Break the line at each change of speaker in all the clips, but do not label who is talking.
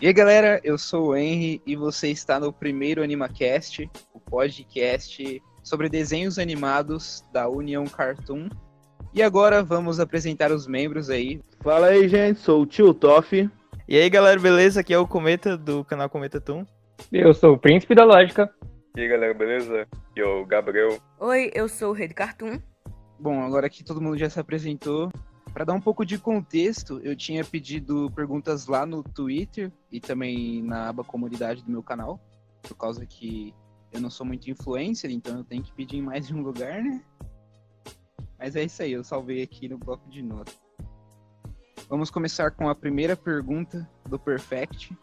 E aí, galera, eu sou o Henry e você está no primeiro AnimaCast, o podcast sobre desenhos animados da União Cartoon. E agora vamos apresentar os membros aí.
Fala aí, gente, sou o Tio Toff.
E aí, galera, beleza? Aqui é o Cometa do canal Cometa Toon.
Eu sou o Príncipe da Lógica.
E aí, galera, beleza? E o Gabriel.
Oi, eu sou o Rei do Cartoon.
Bom, agora que todo mundo já se apresentou, para dar um pouco de contexto, eu tinha pedido perguntas lá no Twitter e também na aba comunidade do meu canal, por causa que eu não sou muito influencer, então eu tenho que pedir em mais de um lugar, né? Mas é isso aí, eu salvei aqui no bloco de notas. Vamos começar com a primeira pergunta do Perfect.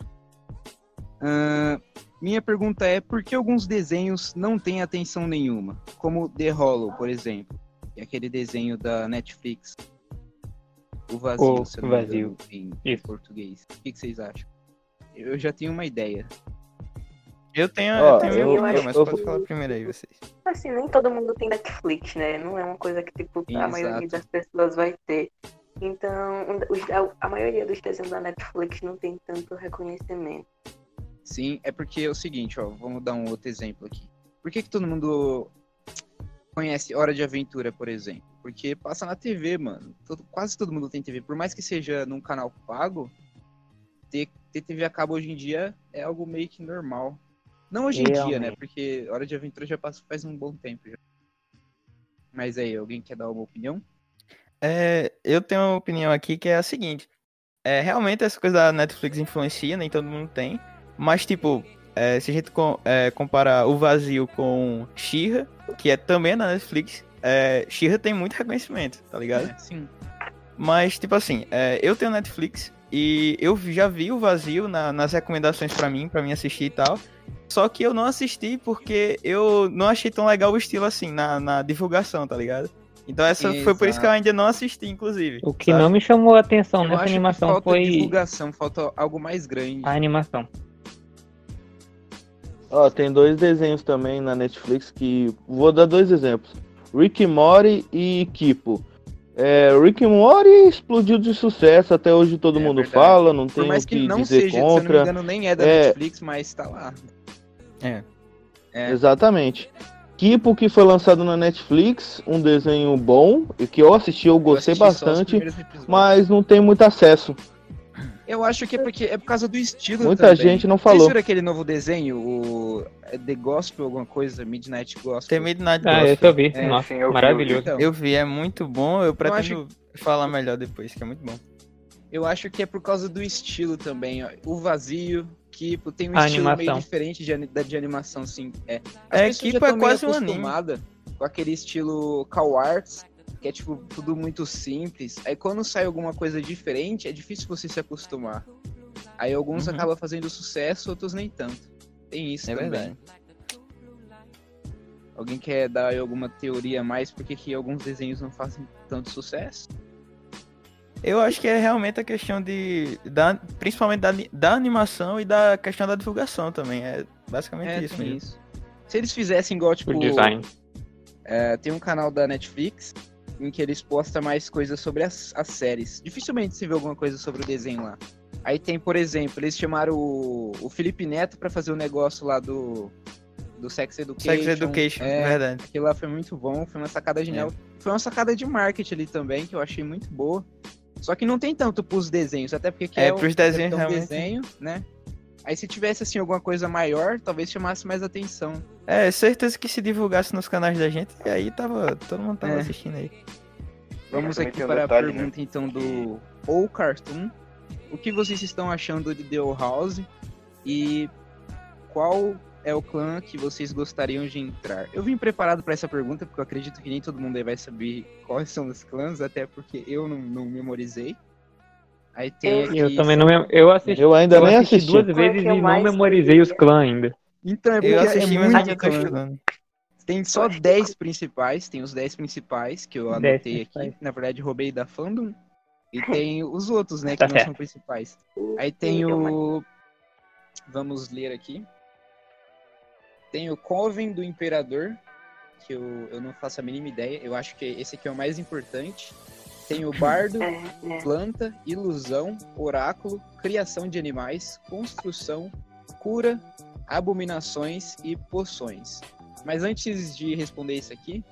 Uh, minha pergunta é por que alguns desenhos não têm atenção nenhuma? Como The Hollow, por exemplo, aquele desenho da Netflix. O vazio,
O
se eu
vazio.
engano, em
Isso.
português. O que, que vocês acham? Eu já tenho uma ideia.
Eu tenho,
Ó,
eu tenho
eu-
eu
mas
acho-
pode falar primeiro aí, vocês.
Assim, nem todo mundo tem Netflix, né? Não é uma coisa que, tipo, a
Exato.
maioria das pessoas vai ter. Então, a, a maioria dos desenhos da Netflix não tem tanto reconhecimento.
Sim, é porque é o seguinte, ó, vamos dar um outro exemplo aqui. Por que, que todo mundo conhece Hora de Aventura, por exemplo? Porque passa na TV, mano. Todo- quase todo mundo tem TV. Por mais que seja num canal pago, ter, ter TV a cabo hoje em dia é algo meio que normal. Não hoje em dia, né?
Realmente.
Porque Hora de Aventura já passa faz um bom tempo já. Mas aí, alguém quer dar uma opinião?
É, eu tenho uma opinião aqui que é a seguinte. É, realmente essa coisa da Netflix influencia, nem todo mundo tem. Mas, tipo, é, se a gente com- é, comparar o vazio com She-Ra, que é também na Netflix, é, She-Ra tem muito reconhecimento, tá ligado?
É, sim.
Mas, tipo assim, é, eu tenho Netflix e eu já vi o vazio na- nas recomendações pra mim, pra mim assistir e tal. Só que eu não assisti porque eu não achei tão legal o estilo assim, na, na divulgação, tá ligado? Então essa foi por isso que eu ainda não assisti, inclusive.
O que
sabe?
não me chamou a atenção
Eu
nessa
acho que
animação
falta
foi
divulgação, falta algo mais grande.
a animação.
Ó, tem dois desenhos também na Netflix que. Vou dar dois exemplos: Rick and Morty e Kipo. É, Rick and Morty explodiu de sucesso, até hoje todo
É
mundo
verdade.
fala, não tem
mais
o
que
que
não
dizer
seja, se eu não me
contra.
engano, nem é da
É.
Netflix, mas tá lá.
É.
É.
Exatamente. Kipo que foi lançado na Netflix, um desenho bom, e que eu assisti, eu gostei
assisti só os
bastante, mas não tem muito acesso.
Eu acho que é porque é por causa do estilo
Muita
também.
gente não
Vocês
falou.
viram aquele novo desenho, o é The Gospel, alguma coisa, Midnight Gospel?
Tem Midnight
Ah,
Gospel.
esse eu vi.
É,
Nossa,
sim, eu vi,
maravilhoso.
Então,
Eu vi, é muito bom. Eu pretendo
acho-
falar melhor depois, que é muito bom.
eu acho que é por causa do estilo também, ó. O vazio, que pô, tem um
A
estilo meio
animação.
diferente de, de animação, sim. É, As
É, Kipo é
meio
quase um anime.
com aquele estilo Cow Arts, que é tipo tudo muito simples. Aí quando sai alguma coisa diferente, é difícil você se acostumar. Aí alguns
Uhum.
acabam fazendo sucesso, outros nem tanto. Tem isso
É
também.
verdade.
Alguém quer dar aí alguma teoria a mais porque que alguns desenhos não fazem tanto sucesso?
Eu acho que é realmente a questão de. Da, principalmente da, da animação e da questão da divulgação também. É basicamente
É,
isso mesmo.
isso. Se eles fizessem igual, tipo,
O design.
é, tem um canal da Netflix em que eles postam mais coisas sobre as, as séries. Dificilmente você vê alguma coisa sobre o desenho lá. Aí tem, por exemplo, eles chamaram o, o Felipe Neto pra fazer o negócio lá do, do Sex Education.
Sex Education,
É,
verdade.
Aquilo lá foi muito bom, foi uma sacada genial. Foi uma sacada de marketing ali também, que eu achei muito boa. Só que não tem tanto pros desenhos, até porque que
É,
é, o-
pros desenhos,
é um
realmente.
desenho, né? Aí se tivesse assim alguma coisa maior, talvez chamasse mais atenção.
É, certeza que se divulgasse nos canais da gente, aí tava. Todo mundo tava
É.
assistindo aí.
Vamos aqui
um
para
detalhe,
a pergunta então do Ou Cartoon. O que vocês estão achando de The Old House? E qual é o clã que vocês gostariam de entrar? Eu vim preparado para essa pergunta, porque eu acredito que nem todo mundo aí vai saber quais são os clãs, até porque eu não, não memorizei. Aí tem aqui...
Eu também não me... Eu assisti,
Eu ainda
eu
nem
assisti
assisti.
duas
é
vezes
eu
e não
mais
memorizei os clãs ainda.
Então, é porque
Eu
é
assisti, mas
muito clã. Tem só 10 principais, tem os 10 principais que eu
10
anotei aqui. Na verdade, roubei da fandom. E tem os outros, né, que não são principais. Aí tem o. Vamos ler aqui. Tem o Coven do Imperador, que eu, eu não faço a mínima ideia. Eu acho que esse aqui é o mais importante. Tem o bardo,
É, é.
planta, ilusão, oráculo, criação de animais, construção, cura, abominações e poções. Mas antes de responder isso aqui,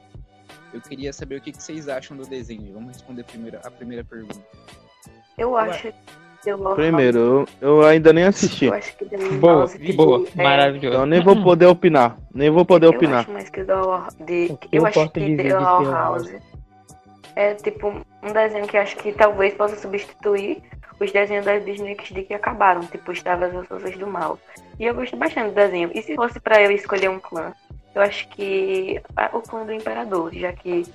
eu queria saber o que que vocês acham do desenho. Vamos responder primeiro a primeira pergunta.
Eu acho que eu
Primeiro, eu, eu ainda nem assisti.
Eu acho que The
Boa,
de-
boa,
é,
maravilhoso.
Então eu nem vou poder opinar. Nem vou poder
Eu
opinar.
acho mais que o de,
que
eu
eu
acho
posso
que
de The
House é tipo um desenho que eu acho que talvez possa substituir os desenhos da Disney que que acabaram, tipo os Travas e as Forças do Mal. E eu gosto bastante do desenho. E se fosse pra eu escolher um clã, eu acho que ah, o clã do Imperador, já que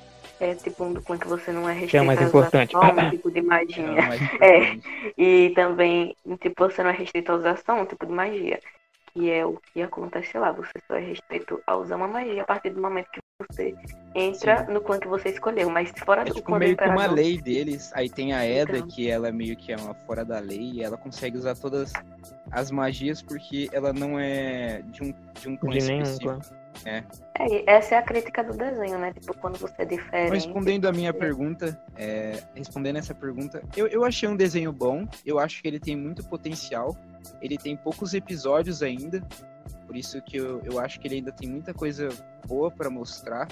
é tipo um do clã que você não é
é
restrito
mais
a
importante.
só um tipo de
É
magia.
mais importante.
E também, tipo, você não é restrito a usar só um tipo de magia. Que é o que acontece lá. Você só é restrito a usar uma magia a partir do momento que você entra no clã que você escolheu. Mas fora
É
do
tipo
clã do
meio que uma lei deles. Aí tem a Eda,
Então.
que ela meio que é uma fora da lei, e ela consegue usar todas as magias porque ela não é de um, de um clã
De nenhum
específico.
É, e essa é a crítica do desenho, né? Tipo, quando você é diferente.
Respondendo a minha pergunta, é, respondendo essa pergunta, eu, eu achei um desenho bom, eu acho que ele tem muito potencial, ele tem poucos episódios ainda, por isso que eu, eu acho que ele ainda tem muita coisa boa pra mostrar,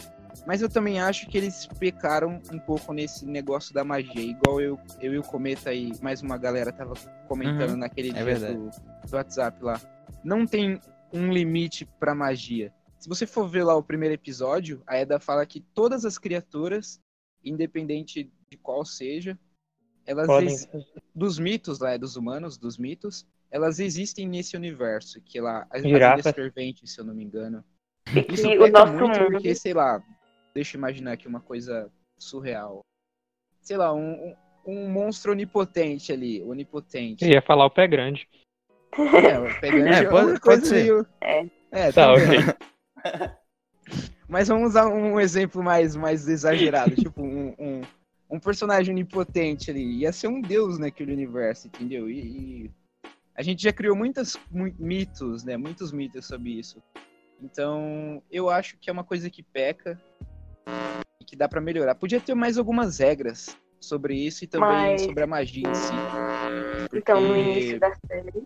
mas eu também acho que eles pecaram um pouco nesse negócio da magia, igual eu, eu e o Cometa e mais uma galera tava comentando
Uhum,
naquele
é
dia do, do WhatsApp lá. Não tem um limite pra magia. Se você for ver lá o primeiro episódio, a Eda fala que todas as criaturas, independente de qual seja, elas
Podem.
ex- dos mitos lá, dos humanos, dos mitos, elas existem nesse universo, que lá as, ferventes, se eu não me engano.
E que
Isso
o
pega
nosso
muito
mundo.
porque, sei lá, deixa eu imaginar aqui uma coisa surreal. Sei lá, um, um, um monstro onipotente ali, onipotente.
Eu ia falar o pé grande.
É, pegando
É,
é,
pode-
uma
pode
coisa
ser.
meio...
É.
É,
Tá,
também.
ok.
Mas vamos usar um exemplo mais, mais exagerado, tipo um, um, um personagem onipotente ali. Ia ser um deus naquele universo, entendeu? E, e a gente já criou muitos mitos, né? Muitos mitos sobre isso. Então, eu acho que é uma coisa que peca e que dá pra melhorar. Podia ter mais algumas regras sobre isso e também
Mas-
sobre a magia em si.
Então, no
Porque-
início da série,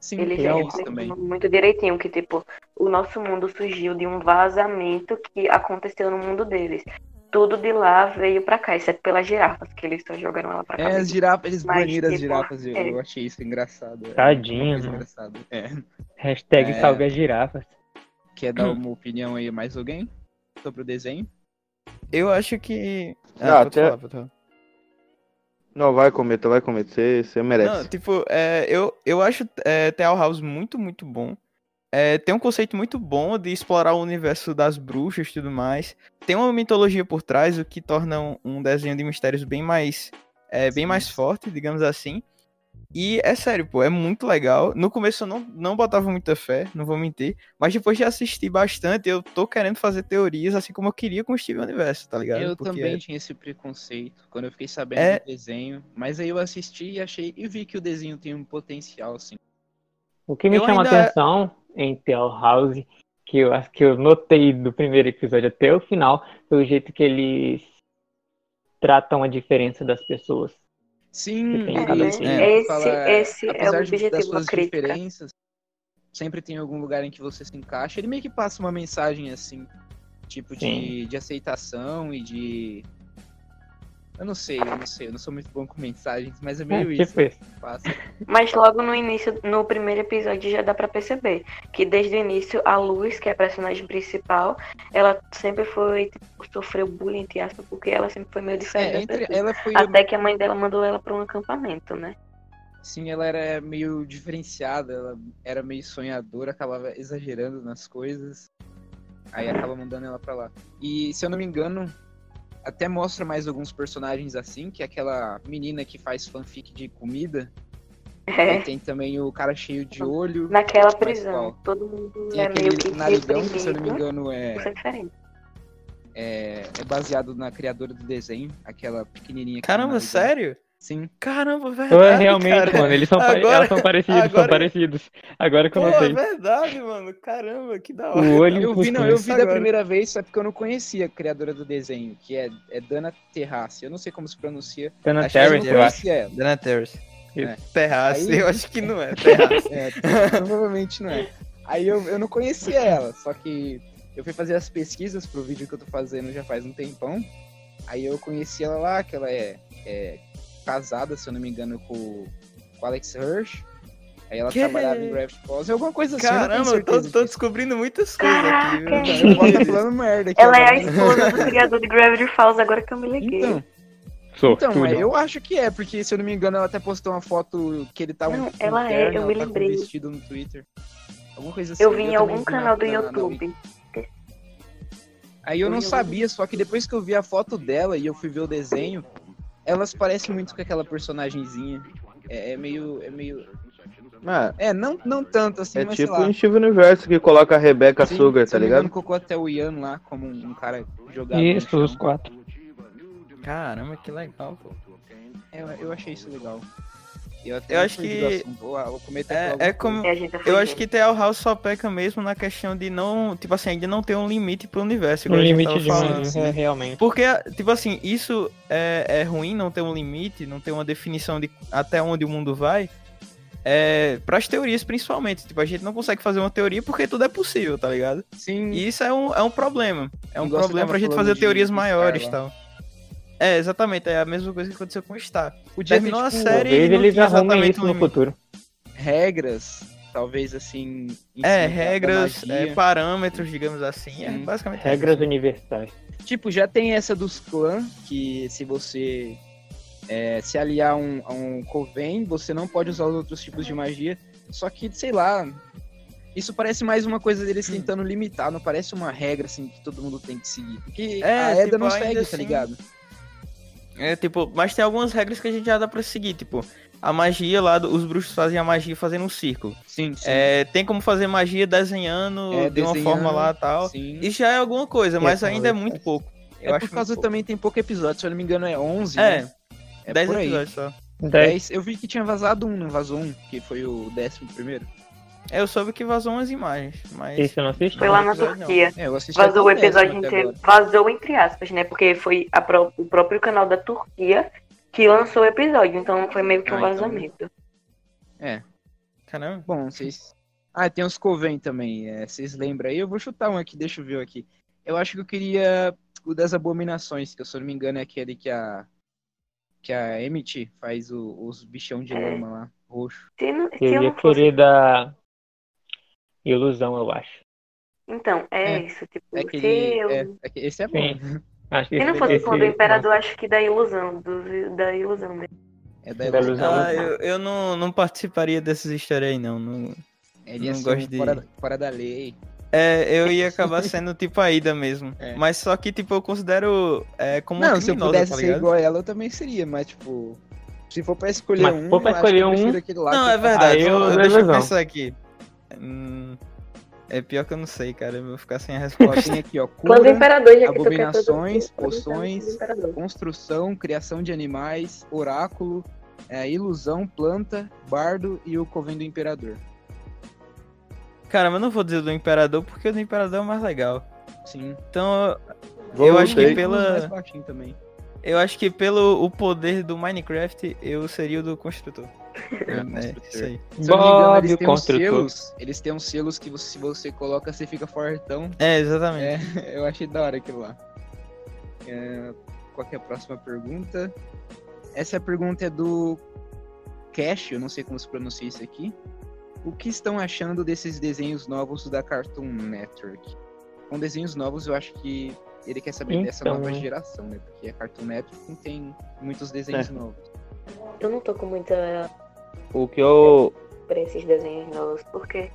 Sim,
ele já
também.
muito direitinho que, tipo, o nosso mundo surgiu de um vazamento que aconteceu no mundo deles. Tudo de lá veio pra cá, exceto pelas girafas, que eles só jogaram ela pra cá.
É, as girafas, eles
Mas,
baniram as
tipo,
girafas, eu,
é.
eu achei isso engraçado. é
Tadinho,
coisa
mano.
engraçada. É.
Hashtag
É.
salve as girafas.
Quer dar uma opinião aí mais alguém sobre o desenho?
Eu acho que.
Ah,
pode
até-
falar.
Não, vai cometa, vai cometer. Você, você merece.
Não, tipo, é, eu, eu acho é, The Owl House muito, muito bom. É, tem um conceito muito bom de explorar o universo das bruxas e tudo mais. Tem uma mitologia por trás, o que torna um, um desenho de mistérios bem mais, é, bem mais forte, digamos assim. E é sério, pô, é muito legal. No começo eu não, não botava muita fé, não vou mentir. Mas depois de assistir bastante, eu tô querendo fazer teorias assim como eu queria com o Steven Universo, tá ligado?
Eu
Porque
também tinha esse preconceito quando eu fiquei sabendo
É-
do desenho, mas aí eu assisti e achei e vi que o desenho tem um potencial, assim.
O que me
Eu
chama
ainda-
atenção em Tell House, que eu acho que eu notei do primeiro episódio até o final, foi o jeito que eles tratam a diferença das pessoas.
Sim, ele
sim.
Esse-
fala,
esse é o objetivo
das
da
suas
crítica.
diferenças, sempre tem algum lugar em que você se encaixa. Ele meio que passa uma mensagem assim, tipo de,
Sim.
de aceitação e de eu não sei, eu não sei, eu não sou muito bom com mensagens, mas é meio
É,
isso
tipo isso.
Mas logo no início, no primeiro episódio, já dá pra perceber que desde o início a Luz, que é a personagem principal, ela sempre foi, tipo, sofreu bullying, entre aspas, porque ela sempre foi meio diferente.
É, entre,
pessoas.
ela foi
Até que a mãe dela mandou ela pra um acampamento, né?
Sim, ela era meio diferenciada, ela era meio sonhadora, acabava exagerando nas coisas. Aí acaba mandando ela pra lá. E se eu não me engano, até mostra mais alguns personagens assim, que é aquela menina que faz fanfic de comida.
É.
Tem também o cara cheio de olho.
Naquela prisão,
qual?
todo mundo
Tem
é
aquele
meio que
narigão, que se eu não me engano é,
Isso é diferente.
é, é baseado na criadora do desenho, aquela pequenininha.
Caramba, sério?
Sim.
Caramba, verdade,
realmente,
cara.
mano, eles são,
Agora-
elas são parecidos,
agora-
são parecidos. Agora que eu
Pô, é
notei.
verdade, mano. Caramba, que da hora.
O olho
Eu vi, não, eu vi da
Agora.
primeira vez, só porque eu não conhecia a criadora do desenho, que é, é Dana Terrace. Eu não sei como se pronuncia.
Dana
Acho eu
Terrace,
não
eu acho.
conhecia ela.
Dana Terrace.
É.
Terrace,
Aí-
eu acho que não é. Terrace.
É, provavelmente não é. Aí eu, eu não conhecia ela, só que eu fui fazer as pesquisas pro vídeo que eu tô fazendo já faz um tempão. Aí eu conheci ela lá, que ela é, é casada, se eu não me engano, com, com o Alex Hirsch. Aí ela
Que?
trabalhava em Gravity Falls, alguma coisa assim,
Caramba, eu tô, tô descobrindo muitas coisas aqui, viu?
Então, eu posso estar falando merda aqui
Ela é a
agora,
esposa do criador de Gravity Falls, agora que eu me liguei.
Então,
Sou,
então é, eu acho que é, porque se eu não me engano, ela até postou uma foto que ele tava
Não, ela é,
terno,
eu
ela
me
tá com
lembrei.
vestido no Twitter. Alguma coisa assim.
eu vi em algum
na-
canal do
na- na
YouTube.
Aí eu
Eu
não sabia, só que depois que eu vi a foto dela e eu fui ver o desenho, elas parecem muito com aquela personagenzinha. É, é meio. É meio.
Ah,
É, não, não tanto assim,
é
mas
tipo
sei lá.
em Steven Universe que coloca a Rebecca
Sim,
Sugar, tá ligado?
engano, colocou até o Ian lá como um, um cara jogado.
Isso, os quatro.
Caramba, que legal, pô.
É, eu achei isso legal. Eu, até
Eu acho que
vou cometer
É, é como.
É, tá
Eu acho que The House só peca mesmo na questão de não. Tipo assim, ainda não ter um limite pro universo. Gente
limite de
falando.
um,
sim.
é, realmente.
Porque, tipo assim, isso é, é ruim não ter um limite, não ter uma definição de até onde o mundo vai. É, pras teorias, principalmente. Tipo, a gente não consegue fazer uma teoria porque tudo é possível, tá ligado?
Sim,
E isso é um, é um problema. É um
Igual
problema
tava
pra gente fazer teorias maiores e tal. É, exatamente. É a mesma coisa que aconteceu com o Star.
ter,
terminou a
tipo,
série-
Talvez eles arrumem
exatamente
isso no
limite.
futuro.
regras, talvez assim.
É, regras, é, parâmetros, digamos assim. É basicamente
Regras universais.
Tipo, já tem essa dos clãs, que se você é, se aliar a um, a um Coven, você não pode usar os outros tipos de magia. Só que, sei lá, isso parece mais uma coisa deles tentando limitar, não parece uma regra assim que todo mundo tem que seguir. Porque
É,
a Eda
tipo,
não segue,
assim-
tá ligado?
É, tipo, mas tem algumas regras que a gente já dá pra seguir, tipo, a magia lá, os bruxos fazem a magia fazendo um círculo.
Sim, sim.
É, tem como fazer magia desenhando
É,
de uma forma lá e tal.
sim.
Isso já é alguma coisa, mas
talvez
ainda é muito pouco. Eu
é
acho
por causa também tem pouco episódio, se eu não me engano é 11,
pouco. É,
né? É
10
por aí.
episódios só.
Dez.
10. Eu vi que tinha vazado um, não vazou um, que foi o décimo primeiro.
É, Eu soube que vazou umas imagens, mas.
Esse eu não assisti.
Foi lá na. Turquia.
É, eu assisti
Vazou o episódio inteiro. Vazou entre aspas, né? Porque foi pró- o próprio canal da Turquia que lançou o episódio. Então foi meio que um
Ah, então-
vazamento.
Caramba.
Bom, vocês. Ah, tem os Coven também. é, vocês lembram aí? Eu vou chutar um aqui, deixa eu ver aqui. Eu acho que eu queria o das abominações, que se eu não me engano é aquele que a. Que a Emmett faz o- os bichão de
É.
lama lá, roxo.
Se, não- se
Eu
eu
ia
não fosse.
dar ilusão, eu acho.
Então, é,
É,
isso. Tipo,
É
se,
aquele.
eu...
É, é que- esse é bom.
Sim. Acho que
se não fosse
esse-
o do Imperador, acho que da ilusão. Do, da ilusão dele.
É da
Da
ilusão.
Ah, eu, eu não, não participaria desses easter aí, não. não.
Ele
não gosto de-
fora, fora da lei.
É, eu ia acabar sendo tipo a Ida mesmo.
É.
Mas só que, tipo, eu considero é, como
Não, se eu pudesse
tá
ser igual a ela, eu também seria, mas tipo. Se for pra escolher
Mas
um,
pra
eu acho que
escolher
eu
um-
lá
Não, é verdade.
Aí eu
eu- deixa eu pensar aqui. Hum, é pior que eu não sei, cara. Eu vou ficar sem a resposta.
Tem aqui, ó.
Clã do
Cura, abominações, poções,
Imperador.
construção, criação de animais, oráculo, é, ilusão, planta, bardo e o coven do imperador.
cara, mas eu não vou dizer do Imperador porque o do Imperador é o mais legal.
Sim.
Então, eu acho que pela-
Mais baixinho também.
Eu acho que pelo o poder do Minecraft, eu seria o do construtor.
É,
É, isso aí.
Se eu não me engano,
Bob,
eles
o
têm
construtor.
selos. Eles têm uns selos que você- se você coloca, você fica fortão.
É, exatamente.
É, eu achei da hora aquilo lá. É, qual que é a próxima pergunta? Essa pergunta é do Cash, eu não sei como se pronuncia isso aqui. O que estão achando desses desenhos novos da Cartoon Network? Com desenhos novos, eu acho que ele quer saber dessa
Então,
nova
né?
geração, né? Porque a Cartoon Network não tem muitos desenhos
É.
novos.
Eu não tô com muita
O que eu.
pra esses desenhos novos, porque,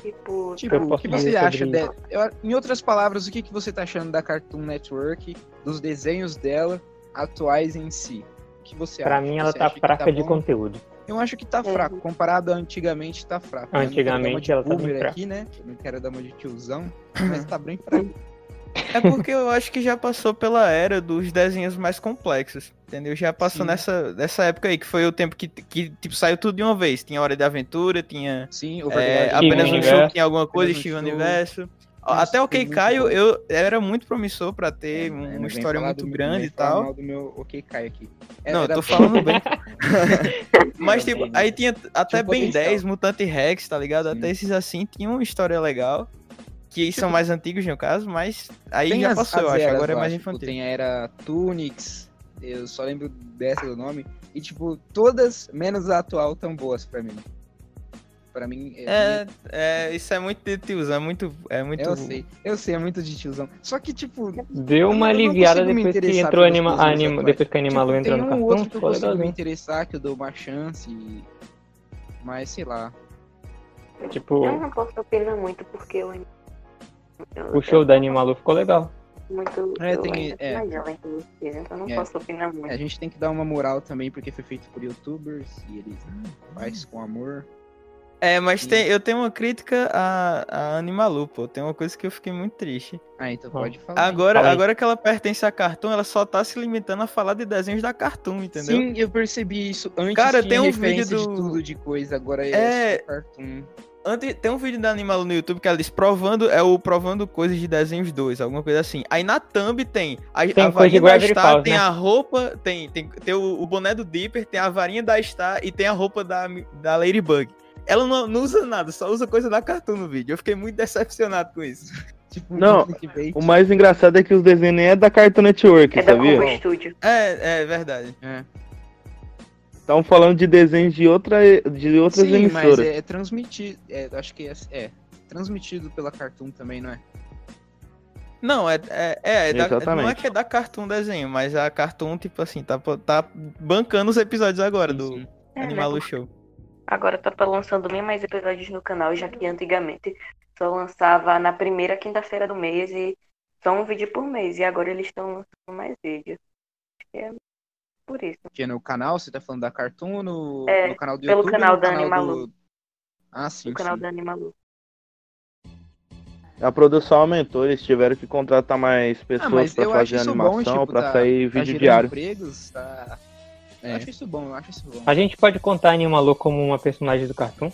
tipo,
Tipo,
Eu
o que você acha de... eu- Em outras palavras, o que, que você tá achando da Cartoon Network, dos desenhos dela atuais em si? O que você
Pra
acha?
mim, ela
Você
tá
que
fraca de
bom?
conteúdo.
Eu acho que tá
Uhum.
fraco. Comparado a antigamente, tá fraco.
Antigamente,
de
ela tá bem fraca.
aqui, né? Eu não quero dar uma de tiozão, mas tá bem fraco.
É porque eu acho que já passou pela era dos desenhos mais complexos, entendeu? Já passou
Sim.
nessa, nessa época aí, que foi o tempo que, que tipo, saiu tudo de uma vez. Tinha Hora de Aventura, tinha
Sim,
é, apenas um show, tinha alguma coisa, Steve
show.
Universo.
Nossa,
Até o Ok Caio, eu era muito promissor pra ter
É,
um-
não
uma história muito grande e tal.
mal do meu OK Kai aqui. É,
Não, eu tô falando bem. Mas, tipo, aí tinha até
Tinha
Ben
potencial.
10, Mutante Rex, tá ligado?
Sim.
Até esses assim tinham uma história legal. Que são mais antigos no caso, mas aí já
as-
passou, eu acho.
eras
Agora é
lá,
mais
tipo,
infantil.
Tem a era Tunix, eu só lembro dessa do nome. E, tipo, todas, menos a atual, tão boas pra mim. Pra mim,
É, é, isso é muito de tiozão, é muito. É muito...
eu sei, eu sei, é muito de tiozão. Só que, tipo,
Deu uma
Eu
aliviada depois que entrou anima, anima, depois que a Animalu
tipo,
entrou
tem
no
um
cartão,
outro que eu consigo me interessar, que eu dou uma chance. e- Mas, sei lá.
Tipo,
Eu não posso opinar muito porque eu ainda. eu-
o show da Animalu ficou legal.
Muito.
É,
eu
tem- é.
sou mais jovem que vocês, então eu não
É.
posso opinar muito.
A gente tem que dar uma moral também, porque foi feito por youtubers e eles hum, faz com amor.
É, mas
Sim.
tem, eu tenho uma crítica a, a Animalu, pô. Tem uma coisa que eu fiquei muito triste.
Ah, então
Ah.
pode falar.
Agora,
Fala
agora que ela pertence a Cartoon, ela só tá se limitando a falar de desenhos da Cartoon, entendeu?
Sim, eu percebi isso. Antes
Cara, tem um vídeo
de
do-
tudo de coisa, agora é,
É.
cartoon.
Antes, tem um vídeo da Animalu no YouTube que ela diz provando, é o provando coisas de desenhos 2, alguma coisa assim. Aí na thumb tem a,
Tem
a varinha da Star,
Falls,
tem
né?
a roupa, tem, tem, tem o, o boné do Dipper, tem a varinha da Star e tem a roupa da, da Ladybug. Ela não, não usa nada, só usa coisa da Cartoon no vídeo. Eu fiquei muito decepcionado com isso.
Tipo,
Não. O mais engraçado é que os desenhos nem é da Cartoon Network,
É da
sabia?
É, é verdade.
É.
Estão falando de desenhos de, outra, de outras
Sim, mas
emissoras.
é, é transmitido. É, acho que é, é transmitido pela Cartoon também, não é?
Não, é, é, é, é da- não é que é da Cartoon desenho, mas a Cartoon, tipo assim, tá, tá bancando os episódios agora do
Sim.
É, né,
Animalu
porque
Show.
Agora tá lançando bem mais episódios no canal, já que antigamente só lançava na primeira quinta-feira do mês e só um vídeo por mês. E agora eles estão lançando mais vídeos. Acho que é por isso.
Que é no canal, você tá falando da Cartoon ou no,
É,
no canal do
pelo
YouTube? ou
canal
no
da
canal
Animalu.
do- Ah, sim.
No canal da Animalu.
A produção aumentou, eles tiveram que contratar mais
Ah,
pessoas
eu acho
fazer animação,
bom, tipo,
pra
tá-
sair
tá
vídeo diário.
empregos, tá...
É.
Eu acho isso bom, eu acho isso bom.
A gente pode contar a Animalu como uma personagem do cartoon?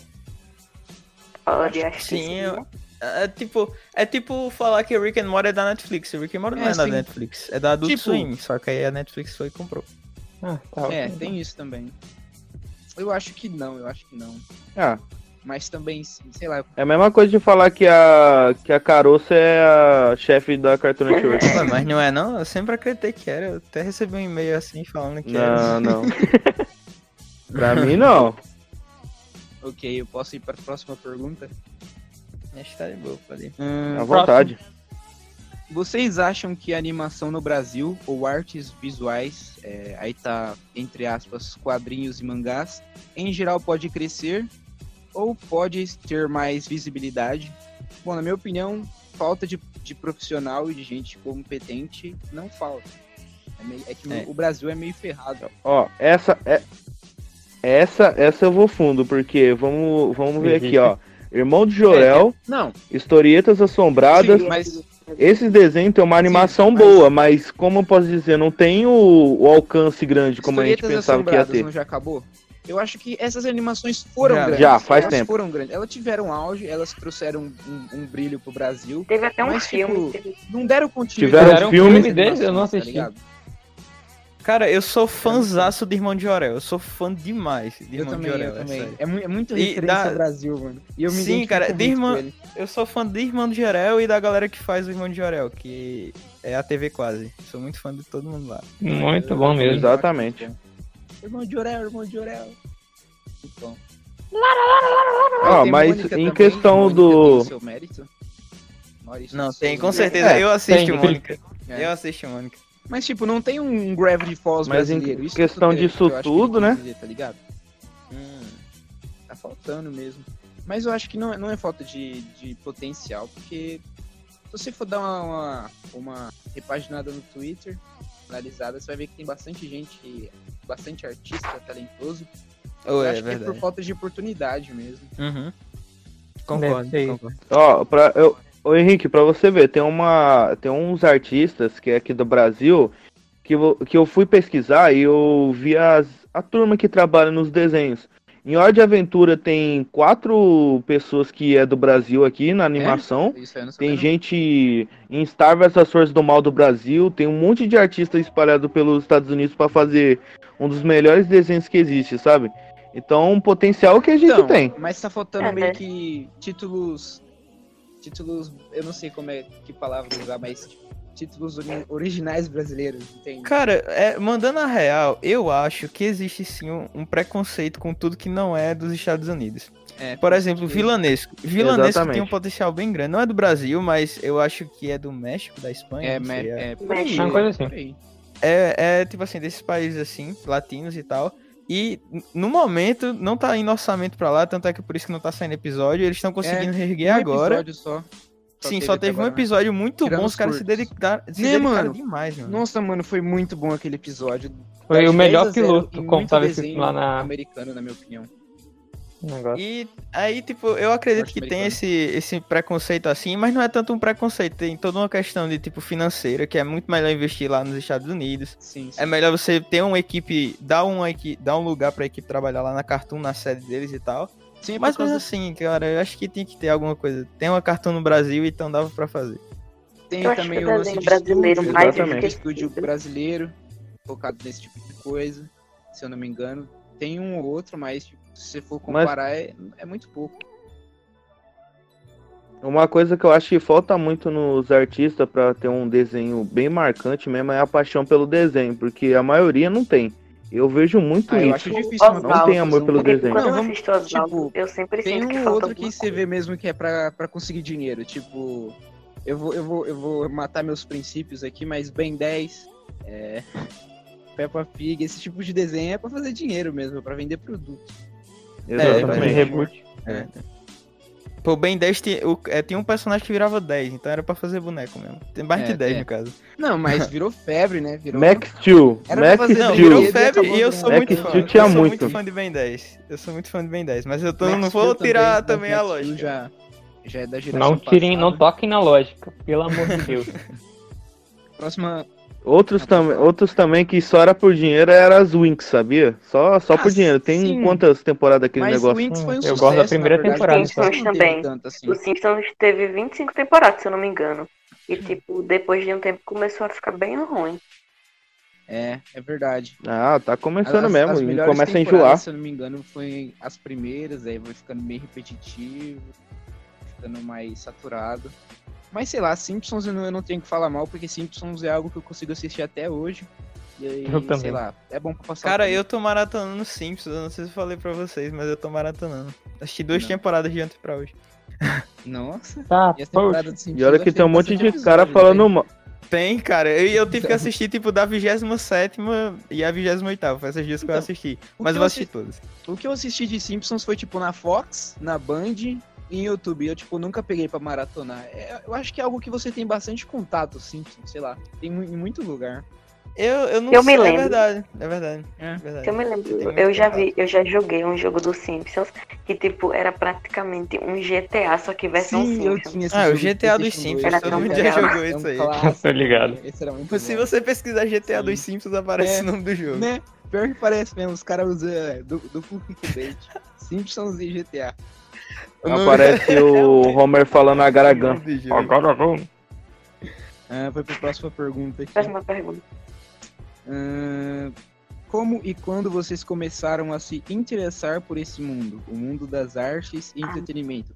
Pode, acho que
Sim, eu- É tipo, é tipo falar que Rick and Morty é da Netflix. Rick and Morty não
É,
é, da. Netflix, é da Adult
Tipo-
Swim, só que aí a Netflix foi e comprou.
Ah, tá.
É,
ok.
tem isso também. Eu acho que não, eu acho que não.
Ah,
Mas também, sei lá,
é a mesma coisa de falar que a, que a Caroça é a chefe da Cartoon Network.
Ué, mas não é não? Eu sempre acreditei que era. Eu até recebi um e-mail assim falando que era.
não, não. pra mim, não.
ok, eu posso ir para a próxima pergunta?
Acho que tá de boa, pode ir.
Hum,
À vontade.
Vocês acham que a animação no Brasil, ou artes visuais, é, aí tá, entre aspas, quadrinhos e mangás, em geral pode crescer ou pode ter mais visibilidade? Bom, na minha opinião, falta de, de profissional e de gente competente não falta. É, meio- é que
É.
o Brasil é meio ferrado.
Ó, essa é. Essa, essa eu vou fundo, porque vamos, vamos ver aqui, ó. Irmão de Jorel,
Não,
Historietas Assombradas.
sim, mas
Esses desenhos têm uma animação
mas-
boa, mas como eu posso dizer, não tem o, o alcance grande como a gente pensava que ia ter.
não já acabou? Eu acho que essas animações foram
Já,
grandes.
já, faz
elas
tempo.
foram grandes. Elas tiveram auge, elas trouxeram um, um brilho pro Brasil.
Teve até um
Mas,
filme.
tipo, Não deram continuidade.
Tiveram
às
filme
deles, eu não
tá
assisti.
ligado?
Cara, eu sou fãzaço de Irmão de Jorel. Eu sou fã demais de
Eu
Irmão de
também,
Jorel.
eu
é
também. É, é muito referência
da-
ao Brasil, mano. E eu me
Sim, cara, de irmã-. Eu sou fã de Irmão de Jorel e da galera que faz o Irmão de Jorel, que é a TV quase. Sou muito fã de todo mundo lá.
Muito bom mesmo.
Exatamente.
Irmão de Orel, irmão de Orel. Muito bom.
Ó,
Tem
mas
Mônica
em
também,
questão
Mônica
do-
seu mérito. Maurício
Não, tem, com certeza.
É,
eu assisto,
tem.
Mônica.
É.
Eu assisto, Mônica.
Mas, tipo, não tem um Gravity Falls
Mas em
brasileiro. Isso
questão
que eu tô
disso
que que
tudo,
quis
né?
dizer, tá ligado? Hum, tá faltando mesmo. Mas eu acho que não, é- não é falta de, de potencial, porque se você for dar uma, uma, uma repaginada no Twitter, analisada, você vai ver que tem bastante gente, bastante artista talentoso.
Oh,
eu
é
acho que é por falta de oportunidade mesmo.
Uhum. Concordo, concordo.
Ó, pra, eu, Ô Henrique, pra você ver, tem uma. Tem uns artistas que é aqui do Brasil que, eu- que eu fui pesquisar e eu vi as, a turma que trabalha nos desenhos. Em Hora de Aventura tem quatro pessoas que é do Brasil aqui na animação.
Sabia,
Tem gente em Star vs as Forças do Mal do Brasil, tem um monte de artistas espalhado pelos Estados Unidos pra fazer um dos melhores desenhos que existe, sabe? Então, um potencial que a gente
Então,
tem.
Mas tá faltando
É,
meio
né?
que títulos. Títulos. Eu não sei como é que palavra usar, mas tipo, títulos ori- originais brasileiros, entende?
Cara, é, mandando a real, eu acho que existe sim um, um preconceito com tudo que não é dos Estados Unidos.
É,
Por exemplo, Vilanesco. Vilanesco
Exatamente.
tem um potencial bem grande. Não é do Brasil, mas eu acho que é do México, da Espanha.
É,
sei, é.
é,
Uma
coisa
é
assim.
aí.
É, é, tipo assim, desses países assim, latinos e tal. E no momento não tá indo orçamento pra lá, tanto é que por isso que não tá saindo episódio. Eles estão conseguindo reerguer
Um
agora.
episódio só.
Sim, só teve um
agora, né?
episódio muito
Tirando
bom.
os
Os caras se dedicaram, se
Né,
dedicaram
mano?
demais, mano.
Nossa, mano, foi muito bom aquele episódio.
Foi o melhor
10 a 0
piloto,
em
como tava escrito lá na
americano, na minha opinião.
Negócio.
E aí, tipo, eu acredito que tem esse, esse preconceito assim, mas não é tanto um preconceito, tem toda uma questão de tipo financeira, que é muito melhor investir lá nos Estados Unidos.
Sim, sim.
É melhor você ter uma equipe, dar, uma, equi- dar um lugar pra equipe trabalhar lá na Cartoon, na sede deles e tal.
Sim, é
Mas mesmo assim, cara, eu acho que tem que ter alguma coisa. Tem uma Cartoon no Brasil, então dava pra fazer.
Tem
Eu acho
também
que
o
desenho brasileiro
estúdio,
mais
exatamente, estúdio brasileiro, focado nesse tipo de coisa, se eu não me engano. Tem um ou outro, mas tipo, se você for
Mas-
comparar, é, é muito pouco.
Uma coisa que eu acho que falta muito nos artistas pra ter um desenho bem marcante mesmo é a paixão pelo desenho, porque a maioria não tem. Eu vejo muito
Ah, eu
isso.
acho difícil uma
Não tem amor pelo desenho.
quando
Não,
eu
vamos-
assisto Oswaldo,
tipo,
eu sempre
Tem
sinto que
um
falta
outro que você vê mesmo que é pra, pra conseguir dinheiro. Tipo, eu vou, eu, vou, eu vou matar meus princípios aqui, mas Ben 10, é, Peppa Pig, esse tipo de desenho é pra fazer dinheiro mesmo, é pra vender produto.
É,
Exatamente.
vai.
reboot.
Pô, Ben 10 tinha, o- é, tinha um personagem que virava 10, então era pra fazer boneco mesmo. Tem mais
É,
de 10
é.
no caso.
Não, mas virou febre, né? Virou...
Max Steel. Max
fazer
Não,
Steel.
virou febre e eu sou
Max
muito fã.
Steel
Eu
tinha
sou
muito.
fã de Ben 10. Eu sou muito fã de Ben 10, mas eu tô, não vou
Steel
tirar
também,
também a
Max Steel
lógica.
Já, já é da geração
Não tirem, não toquem na lógica, pelo amor de Deus.
Próxima...
Outros, tam outros também que só era por dinheiro era as Winx, sabia? Só, só por
Ah,
dinheiro. Tem
sim.
quantas temporadas aquele
Mas
negócio?
Winx foi um
Eu
sucesso,
gosto da primeira
verdade,
temporada,
o Simpsons
Também.
Tanto, assim.
O Simpsons teve 25 temporadas, se eu não me engano. E, tipo, depois de um tempo começou a ficar bem ruim.
É, é verdade.
Ah, tá começando
As-
mesmo.
as
e começa a enjoar.
Se eu não me engano, foi as primeiras, aí vai ficando meio repetitivo, ficando mais saturado. Mas sei lá, Simpsons eu não, eu não tenho que falar mal, porque Simpsons é algo que eu consigo assistir até hoje. E aí,
Eu também.
sei lá, é bom pra passar.
Cara, eu tô maratonando Simpsons, eu não sei se eu falei pra vocês, mas eu tô maratonando. Assisti duas
Não.
temporadas de ontem pra hoje.
Nossa,
Tá,
e Simpsons.
E olha
eu
que tem um monte de cara
episódio,
falando
velho.
mal.
Tem, cara, eu, eu tive que assistir, tipo, da 27 e a 28 foi essas dias que eu
Então,
assisti.
o
Mas eu assisti
assi-
todas.
O que eu assisti de Simpsons foi tipo na Fox, na Band em YouTube. Eu, tipo, nunca peguei pra maratonar. É, eu acho que é algo que você tem bastante contato, Simpsons, sei lá. Tem em muito lugar.
Eu, eu não
Eu me
sei, é
lembro.
verdade, é verdade.
É.
é verdade.
Eu me lembro, eu já vi, eu já joguei um jogo do Simpsons que, tipo, era praticamente um GTA, só que versão
Sim, eu
Simpsons.
tinha esse
Ah, o
jogo do
GTA dos Simpsons,
Era
2.
todo mundo
É
já
um
jogou isso aí.
clássico,
Tô ligado.
Esse era muito
Se
bom.
você pesquisar GTA
Sim.
dos Simpsons, aparece
É.
o nome do jogo.
Né? Pior que parece mesmo, os caras usam é, du- duplo clickbait. Simpsons e GTA.
Aparece o Homer falando a
jogo.
Agora vamos.
Ah, vai pra próxima pergunta aqui.
Próxima pergunta.
Ah, como e quando vocês começaram a se interessar por esse mundo? O mundo das artes e entretenimento.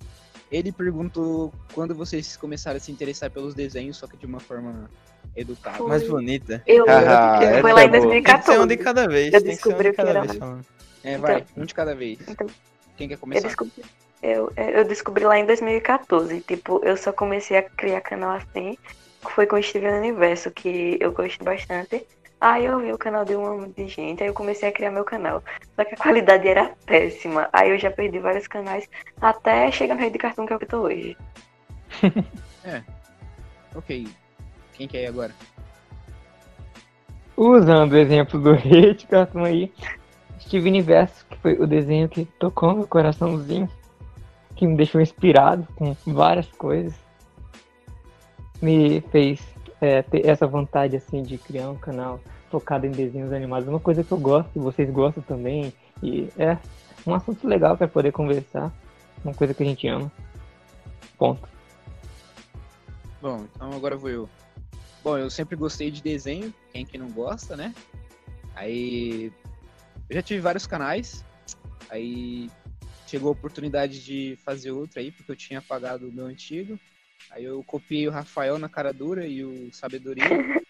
Ele perguntou quando vocês começaram a se interessar pelos desenhos, só que de uma forma educada.
Foi.
Mais bonita.
Eu,
Ah,
foi
essa
lá
é
em
boa.
Tem que ser um de
2014.
cada vez.
Eu
tem que ser um
descobri
de
o que
cada
era,
vez.
É, vai, um de cada vez.
Então,
Quem quer
eu
começar?
descobri, eu, eu descobri lá em 2014. Tipo, eu só comecei a criar canal assim. Foi com o Steven Universo, que eu gosto bastante. Aí eu vi o canal de um monte de gente, aí eu comecei a criar meu canal. Só que a qualidade era péssima. Aí eu já perdi vários canais até chegar no Rei de Cartoon que é que eu tô hoje.
Ok. Quem quer ir agora?
Usando o exemplo do Rei de Cartoon aí, Steve Universo, que foi o desenho que tocou meu coraçãozinho, que me deixou inspirado com várias coisas. me fez é, ter essa vontade assim de criar um canal focado em desenhos animados. Uma coisa que eu gosto, e vocês gostam também, e é um assunto legal para poder conversar. Uma coisa que a gente ama. Ponto.
Bom, então agora vou eu. Bom, eu sempre gostei de desenho, quem que não gosta, né? Aí eu já tive vários canais, aí chegou a oportunidade de fazer outro aí, porque eu tinha apagado o meu antigo. Aí eu copiei o Rafael na cara dura e o Sabedoria.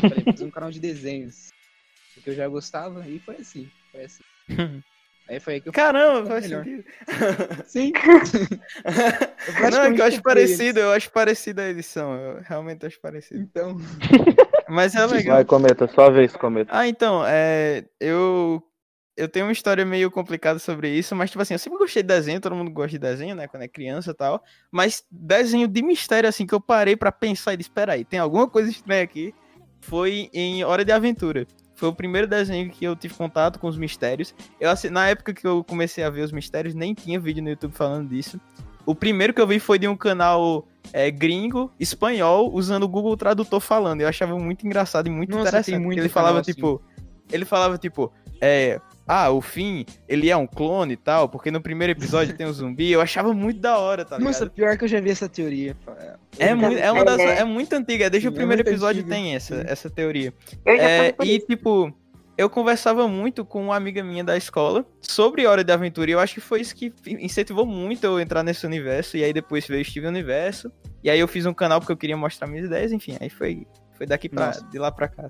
Falei, fazer um canal de desenhos. Porque eu já gostava e foi assim. Foi assim. Aí foi aí que eu
Caramba,
Foi
faz
melhor.
sentido.
Sim.
Não, é que eu acho parecido, eu acho parecido a edição. Eu realmente acho parecido.
Então,
Mas é legal.
Vai, cometa, sua vez, cometa.
Ah, então, é, eu eu tenho uma história meio complicada sobre isso, mas tipo assim, eu sempre gostei de desenho, todo mundo gosta de desenho, né, quando é criança e tal, mas desenho de mistério assim que eu parei pra pensar e disse, espera aí, tem alguma coisa estranha aqui. Foi em Hora de Aventura. Foi o primeiro desenho que eu tive contato com os mistérios. Eu assi- na época que eu comecei a ver os mistérios, nem tinha vídeo no YouTube falando disso. O primeiro que eu vi foi de um canal é, gringo, espanhol, usando o Google Tradutor falando. Eu achava muito engraçado e muito
Nossa,
interessante.
muito
ele falava,
assim.
tipo. Ele falava, tipo, é. Ah, o Finn, ele é um clone e tal, porque no primeiro episódio tem um zumbi. Eu achava muito da hora, tá ligado?
nossa, pior que eu já vi essa teoria.
é, muito, é, uma das,
É.
é muito antiga, desde o primeiro episódio
antiga,
tem essa, essa teoria. É, e
isso.
tipo, eu conversava muito com uma amiga minha da escola sobre Hora de Aventura e eu acho que foi isso que incentivou muito eu entrar nesse universo. E aí depois veio Steven Universo. E aí eu fiz um canal porque eu queria mostrar minhas ideias, enfim. Aí foi, foi daqui pra,
Nossa.
de lá pra cá.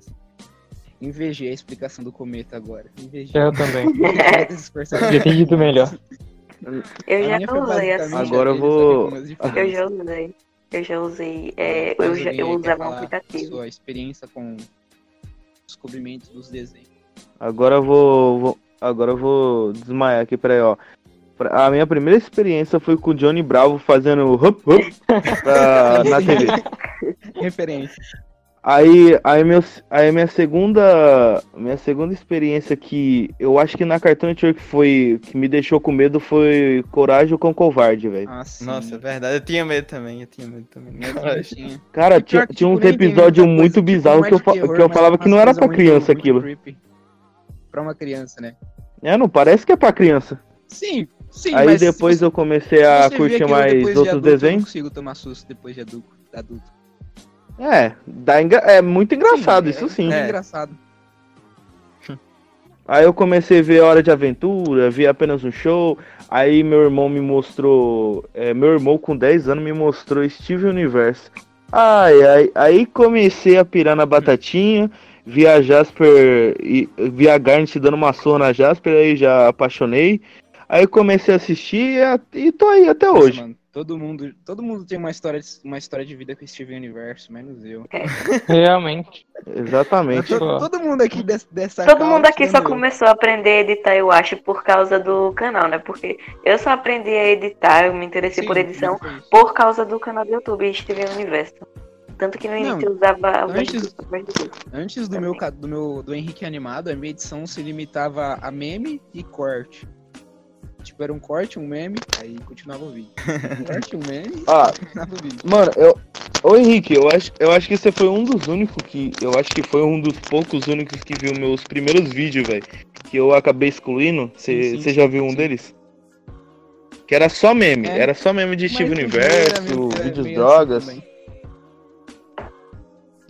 Invejei a explicação do cometa agora. Invejei.
Eu também. Já entendi do melhor.
Eu já usei assim.
Agora eu vou-
Eu já usei. Eu já usei. é, eu, já, eu usava um aplicativo.
Sua experiência com descobrimento dos desenhos.
Agora eu vou, vou- agora eu vou desmaiar aqui, peraí, ó. A minha primeira experiência foi com o Johnny Bravo fazendo hop hop pra- na TV.
Referência.
Aí, aí, meu, aí minha segunda, minha segunda experiência que eu acho que na Cartoon Network foi que me deixou com medo foi Coragem com Covarde, velho.
Ah.
Nossa, é verdade. Eu tinha medo também, eu tinha medo também.
Tinha.
Cara, tinha,
que,
tinha
tipo,
uns
nem tem
episódios
muita
muito
coisa, tipo,
bizarros
mais
que eu, que eu
mas
falava que não era pra criança
muito
aquilo.
creepy. Pra uma criança, né?
É, não parece que é pra criança.
Sim, sim.
Aí depois
você-
eu comecei a curtir mais outros
adulto, Eu não
desenhos.
consigo tomar susto depois de adulto.
É, dá é muito engraçado, isso sim.
É,
É.
engraçado.
Aí eu comecei a ver Hora de Aventura, vi apenas um show. Aí meu irmão me mostrou. é, meu irmão com 10 anos me mostrou Steve Universe. Ai, ai, aí comecei a pirar na batatinha. Vi a Jasper. E, vi a Garnet dando uma surra na Jasper, aí já apaixonei. Aí comecei a assistir e, e tô aí até
Nossa,
hoje.
mano, todo mundo, todo mundo tem uma história, de, uma história de vida com Steven Universo, menos eu.
Realmente.
Exatamente.
Tipo,
Todo, todo mundo aqui des- dessa
Todo
causa,
mundo aqui só
eu.
começou a aprender a editar, eu acho, por causa do canal, né? Porque eu só aprendi a editar, eu me interessei
Sim,
por edição por causa do canal do YouTube, Steven Universo. Tanto que no
Não,
início eu usava o
antes-. Antes do meu, do meu do Henrique Animado, a minha edição se limitava a meme e corte. Tipo, era um corte, um meme, aí continuava o vídeo. Um corte, um meme,
Ah,
continuava o vídeo.
Mano, eu. Ô Henrique, eu acho, eu acho que você foi um dos únicos que. Eu acho que foi um dos poucos únicos que viu meus primeiros vídeos, velho. Que eu acabei excluindo. Você já
sim,
viu um
sim.
deles? Que era só meme.
É.
Era só meme de Steve Universo,
era
vídeos drogas.
assim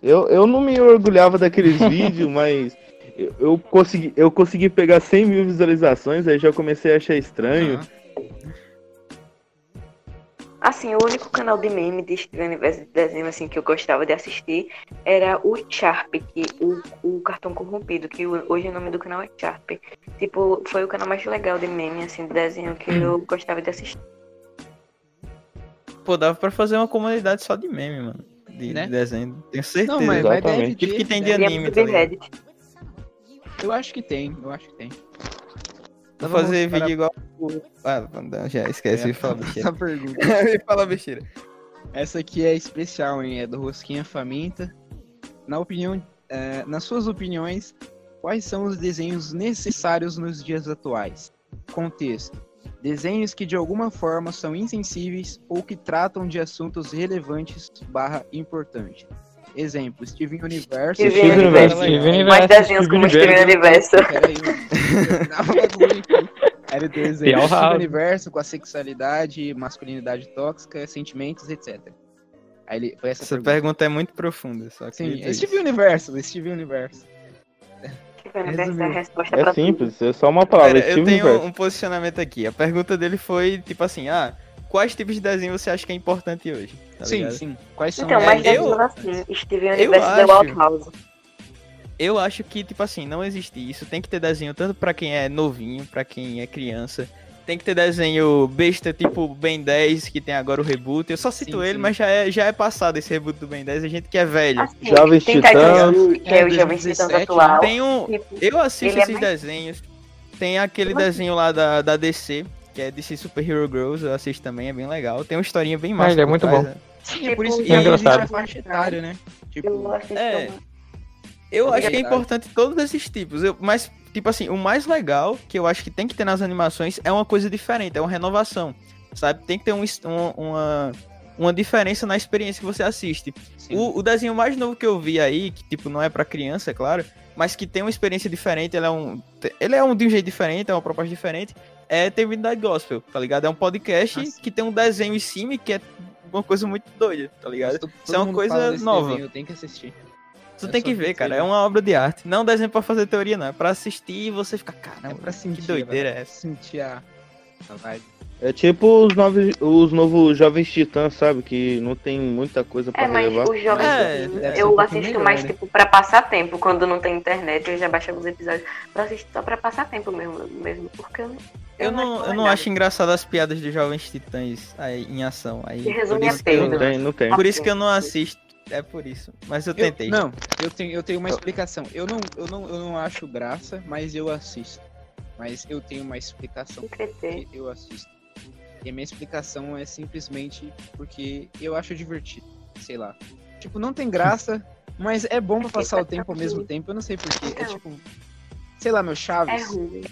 eu, eu não me orgulhava daqueles vídeos, mas. Eu, eu consegui, eu consegui pegar 100 mil visualizações, aí já comecei a achar estranho.
Assim, o único canal de meme de Universo de desenho assim, que eu gostava de assistir era o Sharp, que, o, o Cartão Corrompido, que hoje o nome do canal é Sharp. Tipo, foi o canal mais legal de meme, assim, de desenho que eu gostava de assistir.
Pô, dava pra fazer uma comunidade só de meme, mano. De,
Né?
de desenho. Tenho certeza.
Não, mas vai
Exatamente.
Tipo que tem de
deve-
anime, tá ligado?
Eu acho que tem, eu acho que tem.
Vou fazer
vamos para
vídeo igual. o- Ah, não, já esquece de falar besteira.
essa pergunta.
Me fala besteira.
Essa aqui é especial, hein? É do Rosquinha Faminta. Na opinião, é, nas suas opiniões, quais são os desenhos necessários nos dias atuais? Contexto. Desenhos que de alguma forma são insensíveis ou que tratam de assuntos relevantes barra importantes. Exemplo, Steven Universo.
Steven
Steven
Universo.
Universo.
Steven
Mais desenhos como Steven Universo.
Era o desenho Steven. Universo com a sexualidade, masculinidade tóxica, sentimentos, etc. Aí ele, foi essa,
Essa
pergunta.
pergunta é muito profunda, só que
Sim, é Steven Universo, Steven Universo.
Steven Universo é
É simples, é só uma palavra.
Pera, eu
Steven
tenho
Universe.
um posicionamento aqui. A pergunta dele foi tipo assim: ah, quais tipos de desenho você acha que é importante hoje? Tá
sim,
ligado?
sim. Quais são
Então,
os
mas
eu-
desenhos assim, Steven
eu
Universo The
acho-
Wild House.
Eu acho que, tipo assim, não existe isso. Tem que ter desenho tanto pra quem é novinho, pra quem é criança. Tem que ter desenho besta, tipo Ben 10, que tem agora o reboot. Eu só cito
Sim,
ele,
sim.
mas já é, já é passado esse reboot do Ben 10. A gente que é velho.
Assim,
Jovens
tem
Titãs.
Que é,
É,
o Jovens Titãs
2017,
atual.
Tem um.
Tipo,
Eu assisto
Ele é
esses
mais-
desenhos. Tem aquele
Mas-
desenho lá da, da DC, que é DC Super Hero Girls. Eu assisto também, é bem legal. Tem uma historinha bem massa.
ele é muito
trás,
bom.
né?
É por isso que
tipo,
é engraçado.
faixa etária, né? Tipo,
Eu
É. Eu
É
acho que é
verdade.
importante todos esses tipos. Eu- mas, tipo assim, o mais legal que eu acho que tem que ter nas animações é uma coisa diferente, é uma renovação. Sabe? Tem que ter um, um- uma, uma diferença na experiência que você assiste.
sim.
O, o desenho mais novo que eu vi aí, que tipo, não é pra criança, é claro, mas que tem uma experiência diferente, ele é um. Ele é um de um jeito diferente, é uma proposta diferente, é Eternidade Gospel, tá ligado? É um podcast
Ah, sim.
que tem um desenho em cima que é uma coisa muito doida, tá ligado? Isso é uma coisa nova.
desenho, eu tenho que assistir.
Tu
É
tem que ver, cara. É uma obra de arte. Não é um desenho pra fazer teoria, não. É pra assistir e você ficar,
É
caramba,
pra sentir.
que doideira é essa?
Sentir a, a vibe.
É tipo os novos, os novos Jovens Titãs, sabe? Que não tem muita coisa pra
É, mas
relevar.
os jovens
É,
Titãs,
um
eu assisto
melhor,
mais
né?
tipo pra passar tempo, quando não tem internet, eu já baixo alguns episódios pra assistir só pra passar tempo mesmo, mesmo porque eu,
Eu não, eu não acho engraçado as piadas de Jovens Titãs aí, em ação. Aí,
resume a
eu.
Não tem, não tem.
por isso que eu não assisto. É por isso. Mas eu
Eu-
tentei.
não, eu tenho, eu tenho uma explicação. Eu não, eu, não, eu não acho graça, mas eu assisto. Mas eu tenho uma explicação eu assisto. E a minha explicação é simplesmente porque eu acho divertido. Sei lá. Tipo, não tem graça, mas é bom pra passar o
tá
tempo ao mesmo tempo. Eu não sei porquê. É
Então.
tipo. Sei lá, meu
É
Chaves.
ruim.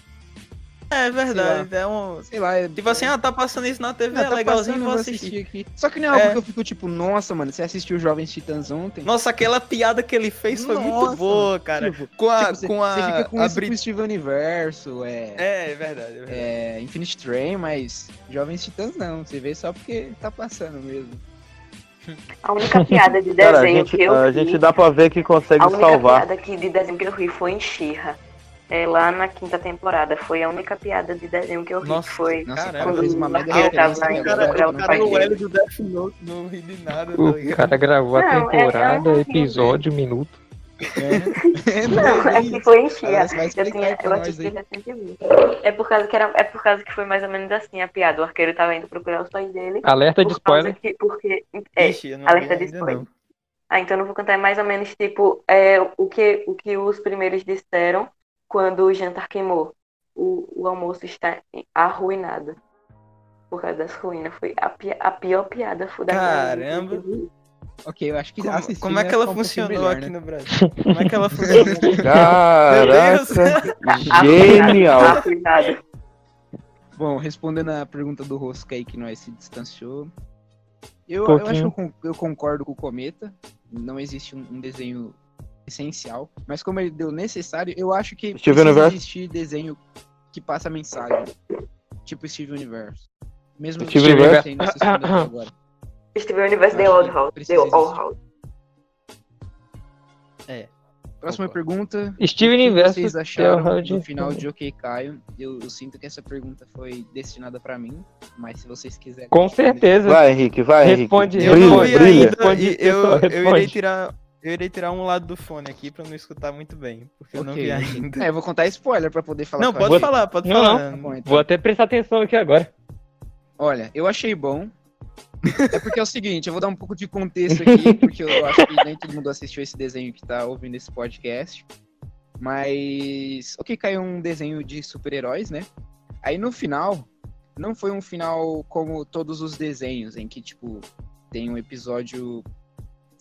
É verdade. É um.
sei lá. É,
Tipo assim, ah, tá passando isso na TV,
ah,
é
tá
legalzinho,
passando,
vou assistir.
aqui. Só que não é algo
É.
que eu fico tipo, nossa, mano, você assistiu Jovens Titãs ontem?
Nossa, aquela piada que ele fez foi muito
Nossa,
boa, cara.
Tipo,
com a.
tipo, você,
com a.
você fica com
a Brit-
Steven Universo, é,
É, é verdade. É verdade.
é Infinite Train, mas Jovens Titãs não. Você vê só porque tá passando mesmo.
A única piada de
Cara, a
desenho
gente,
que eu
a
ri,
gente dá pra ver que consegue
a única
salvar.
piada que, de desenho que eu ri foi em Xirra. É, lá na quinta temporada. Foi a única piada de desenho que eu ri.
Nossa,
foi
Nossa, o cara uma
Quando o Arqueiro
referência.
tava indo
agora
procurar
não
pai
peguei.
dele.
L do Death Note, não ri de nada,
O
ligado?
cara gravou a
Não, é-
temporada,
não vi,
episódio, minuto.
É,
Não, é que foi
vai
Eu, tinha, assisti recentemente. É por causa que era, é por causa que foi mais ou menos assim a piada. O arqueiro tava indo procurar os pais dele.
Alerta de spoiler.
Que, porque. É,
Ixi, não
alerta de spoiler.
não.
Ah, então eu não vou contar é mais ou menos tipo é, o, que, o que os primeiros disseram quando o jantar queimou. O, o almoço está arruinado. Por causa das ruínas. Foi a, pi- a pior piada da
Caramba.
Ok, eu acho que
Como, como é que
ia
ela funcionou
melhor,
aqui
né?
no Brasil? Como é que ela funcionou?
Caraca, genial.
arruinado.
Bom, respondendo a pergunta do Rosca aí que nós se distanciou. Eu, eu acho que eu, con- eu concordo com o Cometa. Não existe um, um desenho essencial. Mas como ele deu necessário, eu acho que
Steven
precisa
Universe?
existir desenho que passa mensagem. Tipo Steve Universe. Mesmo
Steven
eu
Universe?
até agora.
Steven Universe The Old House. The Old. House.
Próxima
Concordo.
pergunta.
Steven
o que
Universe,
vocês acharam do final de OK Caio? Eu, eu sinto que essa pergunta foi destinada pra mim, mas se vocês quiserem.
Com certeza.
Vai, Henrique, vai, Henrique.
Responde,
Eu
Brilha,
não vi
brilha.
ainda
Responde,
eu, eu irei
responde.
tirar. Eu irei tirar um lado do fone aqui pra não escutar muito bem, porque eu não vi ainda.
É, eu vou contar spoiler pra poder falar.
Não, pode falar, pode
Não,
falar.
Tá bom, então.
Vou até prestar atenção aqui agora.
Olha, eu achei bom. É porque é o seguinte, eu vou dar um pouco de contexto aqui, porque eu acho que nem todo mundo assistiu esse desenho que tá ouvindo esse podcast. Mas. Ok, caiu um desenho de super-heróis, né? Aí no final, não foi um final como todos os desenhos, em que, tipo, tem um episódio.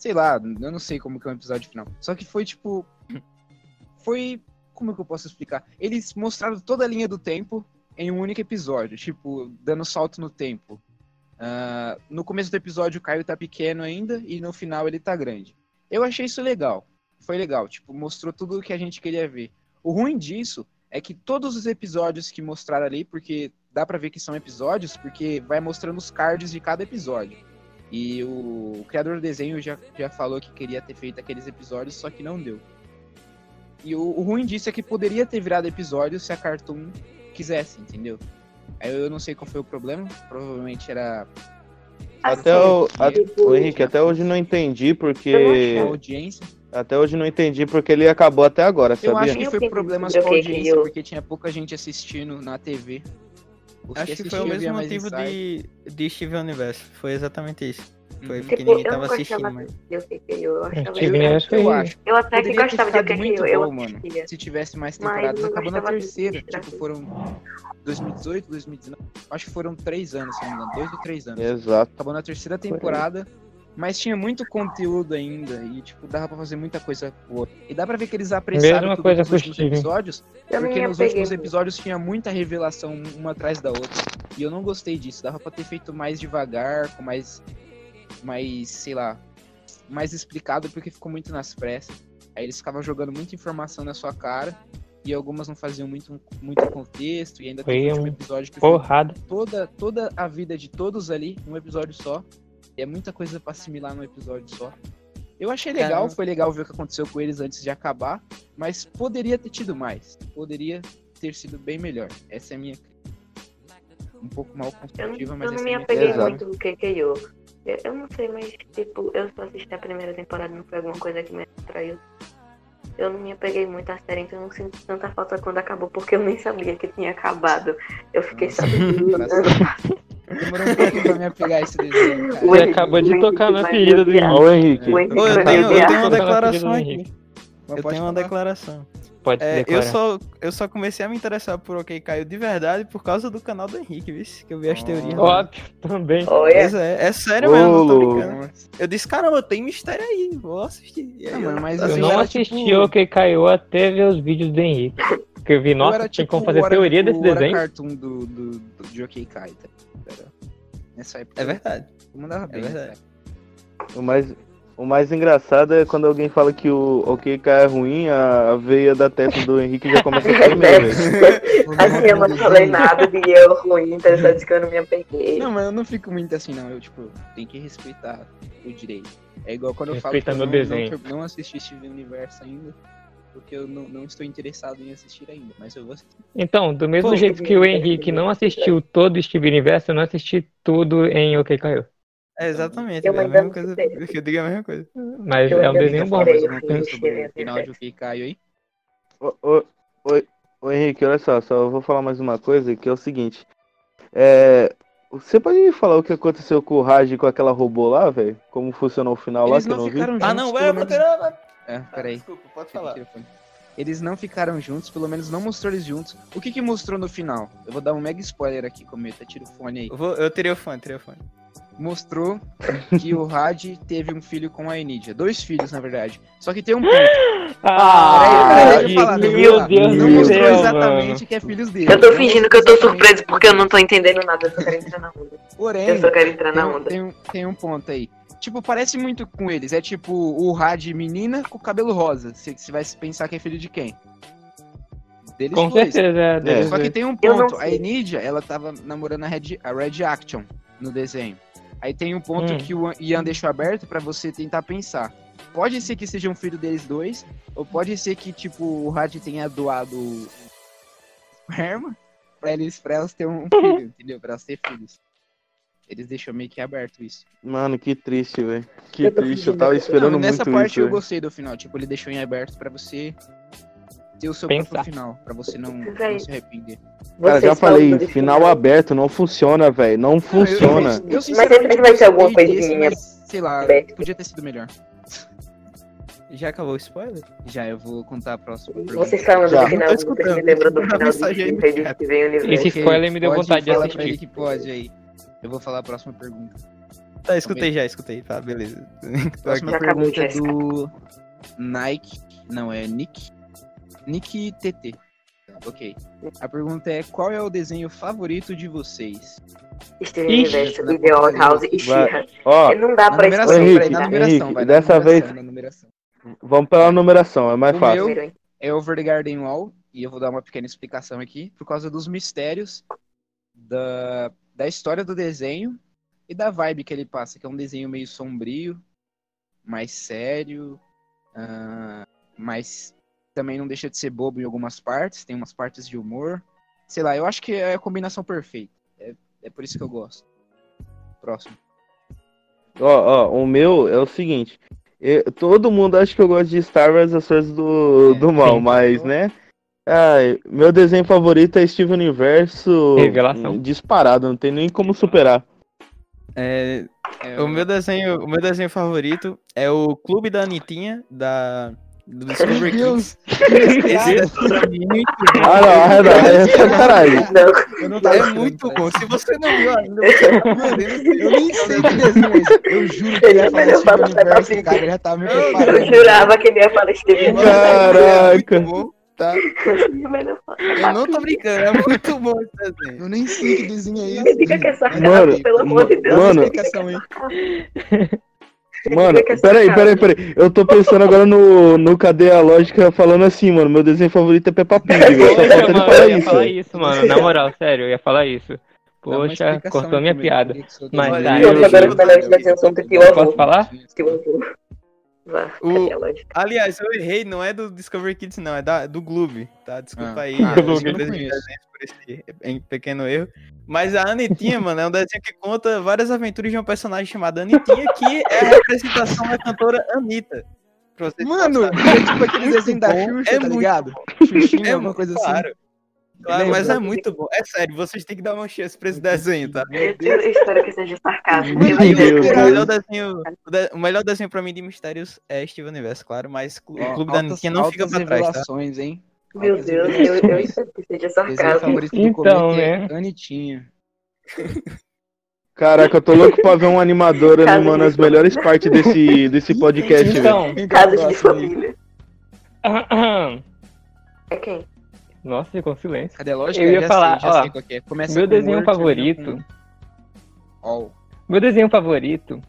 Sei lá, eu não sei como que é um episódio final. Só que foi tipo. Foi. Como é que eu posso explicar? Eles mostraram toda a linha do tempo em um único episódio, tipo, dando salto no tempo. Ah, no começo do episódio o Caio tá pequeno ainda e no final ele tá grande. Eu achei isso legal. Foi legal, tipo, mostrou tudo o que a gente queria ver. O ruim disso é que todos os episódios que mostraram ali, porque dá pra ver que são episódios, porque vai mostrando os cards de cada episódio. E o, o criador do desenho já, já falou que queria ter feito aqueles episódios, só que não deu. E o, o ruim disso é que poderia ter virado episódio se a Cartoon quisesse, entendeu? Aí eu não sei qual foi o problema, provavelmente era
Até o, a- o Henrique, até hoje não entendi porque. Até hoje não entendi porque ele acabou até agora,
Eu
sabia?
acho que
Eu
foi problemas com a audiência,
eu-
porque tinha pouca gente assistindo na TV. Os
Acho que foi o mesmo
mais
motivo de, de Steven Universo. Foi exatamente isso. Foi
Uhum.
porque
Tipo,
ninguém
eu
tava assistindo, mas.
Eu que eu achava
Eu, eu
foi-
acho.
Eu até que
Poderia ter
gostava de
ficado
o que
muito
eu
bom, mano. Se tivesse mais temporadas.
não
Acabou na
de
terceira. Tipo, foram 2018, 2019. Acho que foram três anos, se não me engano. Dois ou três anos.
Exato.
Acabou na terceira temporada. Mas tinha muito conteúdo ainda. E, tipo, dava pra fazer muita coisa boa. E dá pra ver que eles apressaram
Mesma
tudo
coisa
nos últimos
Steven.
episódios.
Eu
Porque nos
apeguei
últimos episódios tinha muita revelação uma atrás da outra. E eu não gostei disso. Dava pra ter feito mais devagar, com mais. Mais, sei lá. Mais explicado, porque ficou muito nas pressas. Aí eles ficavam jogando muita informação na sua cara. E algumas não faziam muito, muito contexto. E ainda
Foi
tem o último
um
episódio que foi
Porrada.
toda, toda a vida de todos ali num episódio só. É muita coisa pra assimilar num episódio só. Eu achei legal,
Caramba.
foi legal ver o que aconteceu com eles antes de acabar, mas poderia ter tido mais. Poderia ter sido bem melhor. Essa é a minha crítica. Um pouco mal
Eu não,
construtiva,
eu
mas
não
essa
me
é a minha
apeguei
crítica.
muito no KKO. Eu, eu não sei, mas tipo, eu só assisti a primeira temporada, não foi alguma coisa que me atraiu. Eu não me apeguei muito à série, então eu não sinto tanta falta quando acabou, porque eu nem sabia que tinha acabado. Eu fiquei sabendo.
Demorou um pouquinho pra me apegar esse desenho, cara.
Você
Henrique-
acabou de tocar na
vai
ferida do
me odiar.
Ó, o Henrique.
Ô, eu tenho, eu tenho uma declaração aqui. Eu tenho uma declaração.
Pode
É, eu, só, eu só comecei a me interessar por OK Caiu de verdade por causa do canal do Henrique, viu? Que eu vi as
Oh.
teorias. lá.
Óbvio, também.
Olha,
Pois é, é sério
Ô,
mesmo, não tô brincando. Eu disse, caramba, tem mistério aí, vou assistir. Aí,
Não, mano, mas
Eu
assim,
não assisti
tipo-
o que caiu até ver os vídeos do Henrique. Porque eu vi,
Eu
nossa,
era
tem
tipo
como fazer teoria desse desenho.
cartoon do, do, do, de OK Kai, tá? Era- Nessa época.
É verdade.
Eu mandava bem.
verdade.
nessa época.
O mais, o mais engraçado é quando alguém fala que o OK é ruim, a, veia da testa do Henrique já começa a tremer, velho.
assim, eu não falei nada de eu ruim, então só disse que eu não me apeguei.
Não, mas eu não fico muito assim, não. Eu, tipo, tem que respeitar o direito. É igual quando eu falo
Respeita
que eu
meu
não,
desenho.
não, não assisti Steven Universo ainda, porque eu não, não estou interessado em assistir ainda, mas eu vou assistir.
Então, do mesmo
Pô,
jeito que o Henrique não assistiu todo o Steven Universo, eu não assisti tudo em OK Caiu.
É exatamente,
Eu
é a mesma coisa. que Eu digo a mesma coisa.
Mas
Eu
é um desenho bom.
Mais alguma coisa sobre o final de OK Caio aí?
Ô, ô, ô, ô, Henrique, olha só, só vou falar mais uma coisa, que é o seguinte. É, você pode me falar o que aconteceu com o Raj e com aquela robô lá, velho? Como funcionou o final lá
Eles
que eu
não
vi?
ficaram juntos.
Ah, não, é,
menos- É, peraí.
Desculpa, pode falar.
Eles não ficaram juntos, pelo menos não mostrou eles juntos. O que que mostrou no final? Eu vou dar um mega spoiler aqui, Cometa, tira o fone aí.
Eu, vou, eu tirei o fone, tirei o fone.
Mostrou que o Had teve um filho com a Enidia. Dois filhos, na verdade. Só que tem um ponto.
Ah,
Peraí, peraí, falar,
meu
falar.
Deus
Não mostrou
céu,
exatamente
mano.
que é filhos dele.
Eu tô
Não
fingindo que eu tô surpreso porque eu não tô entendendo nada, eu só quero entrar na onda.
Porém,
Eu só quero entrar na onda.
tem, um, tem um ponto aí. Tipo, parece muito com eles. É tipo o Had menina com cabelo rosa. Você você vai pensar que é filho de quem? Deles
Com
dois.
certeza, é. deles
Só que tem um ponto. A. Enidia, ela tava namorando a Red, a Red Action no desenho. Aí tem um ponto
Hum.
que o Ian deixou aberto pra você tentar pensar. Pode ser que seja um filho deles dois, ou pode ser que, tipo, o Had tenha doado o esperma pra eles, pra elas terem um filho, entendeu? Pra elas terem filhos. Eles deixam meio que aberto isso.
Mano, que triste, velho. Que
Eu
triste, eu tava esperando
Não, nessa
muito
parte
isso.
eu gostei do final. Tipo, ele deixou em aberto pra você ter o seu
Pensar.
próprio final. Pra você não, não se arrepender.
Cara,
Vocês
já falei, final aberto não funciona, velho. Não funciona.
Eu, eu,
Mas sempre vai ter alguma
desse,
coisinha
mas, sei lá,
aberta.
podia ter sido melhor.
Já acabou o spoiler?
Já, eu vou contar a próxima.
Vocês falando
Já.
do final,
escutando.
me lembram do final Rede
chat.
que veio Universo.
Esse spoiler me deu vontade de assistir.
ele que pode aí. Eu vou falar a próxima pergunta.
Tá, escutei já, escutei. Tá, beleza.
Próxima
Já acabou,
pergunta é do Nike. Não, é Nick. Nick TT. Ok. A pergunta é: qual é o desenho favorito de vocês?
Steven Universo,
porta
House e
Vai.
She-Ra.
Ó,
Não dá pra
numeração,
escolher.
peraí, na
tá?
numeração,
Henrique,
vai. na
dessa
numeração,
vez-
na numeração.
vamos pela numeração, é mais
O
fácil.
meu-? É Over the Garden Wall, e eu vou dar uma pequena explicação aqui, por causa dos mistérios da, da história do desenho e da vibe que ele passa, que é um desenho meio sombrio, mais sério, ah, mas também não deixa de ser bobo em algumas partes, tem umas partes de humor. Sei lá, eu acho que é a combinação perfeita. É, é por isso que eu gosto. Próximo.
Ó, ó, o meu é o seguinte. eu- todo mundo acha que eu gosto de Star Wars As Forças do,
É,
do Mal, mas, né? Ai, meu desenho favorito é Steven Universo.
Revelação.
Disparado, não tem nem como superar.
É,
É,
o, meu desenho, o meu desenho favorito é o Clube da Anitinha, da, do Discovery Kids. Esse desenho é muito bom.
Ah, não, ah, não, é sacanagem.
É muito
por
bom. Se você não viu ainda, você tá.
Eu nem sei que desenho é esse. Eu juro que
Ele é
ia falar Steven Universe,
Davi.
cara. Ele já tava me
Eu
preparando.
eu jurava que ele ia falar Steven Universo.
Caraca.
Tá? Eu não tô brincando, é muito bom esse desenho.
Eu nem sei que desenho é esse.
diga que é sarcasmo,
Mano,
pelo amor de Deus.
mano.
aí.
Mano, peraí, peraí, peraí. Eu tô pensando agora no, no Cadê a Lógica falando assim, mano. Meu desenho favorito é Peppa Pig, velho. Só falta ele falar
eu ia
isso.
falar isso, mano. Na moral, sério, eu ia falar isso. Poxa, cortou
aí
minha
também,
piada. Mas daí
Eu
eu-
agora os melhores desenhos são que eu
Posso falar?
Que eu vou.
O-? Aliás, eu errei, não é do Discovery Kids, não, é da, do Gloob, tá? Desculpa
Ah,
aí,
ah, eu
por esse em- pequeno erro. Mas a Anitinha, mano, é um desenho que conta várias aventuras de um personagem chamado Anitinha, que é a representação da cantora Anitta.
Mano, é tipo aquele desenho da
bom,
Xuxa,
é
tá
muito
ligado? Xuxinha,
É
alguma
muito
coisa assim.
Claro. Mas é muito bom. É sério, vocês têm que dar uma chance pra esse desenho, tá?
Eu, eu espero que seja sarcasmo.
Meu Deus.
O melhor desenho, o melhor desenho pra mim de mistérios é Steven Universo, claro, mas Clube da
altas-
Anitinha não fica pra trás, tá?
hein?
Meu
Altas
Deus, eu, eu espero que seja sarcasmo.
Então,
Cometa
né?
é Anitinha.
Caraca, eu tô louco pra ver um animador animando as melhores partes desse, desse podcast, velho.
Então,
Quem que é o
Casa de família. É quem?
Nossa, ficou silêncio.
Cadê a lógica?
Eu ia
já
falar,
sei,
ó,
sei é.
Meu desenho
Word,
favorito,
com All.
meu desenho favorito,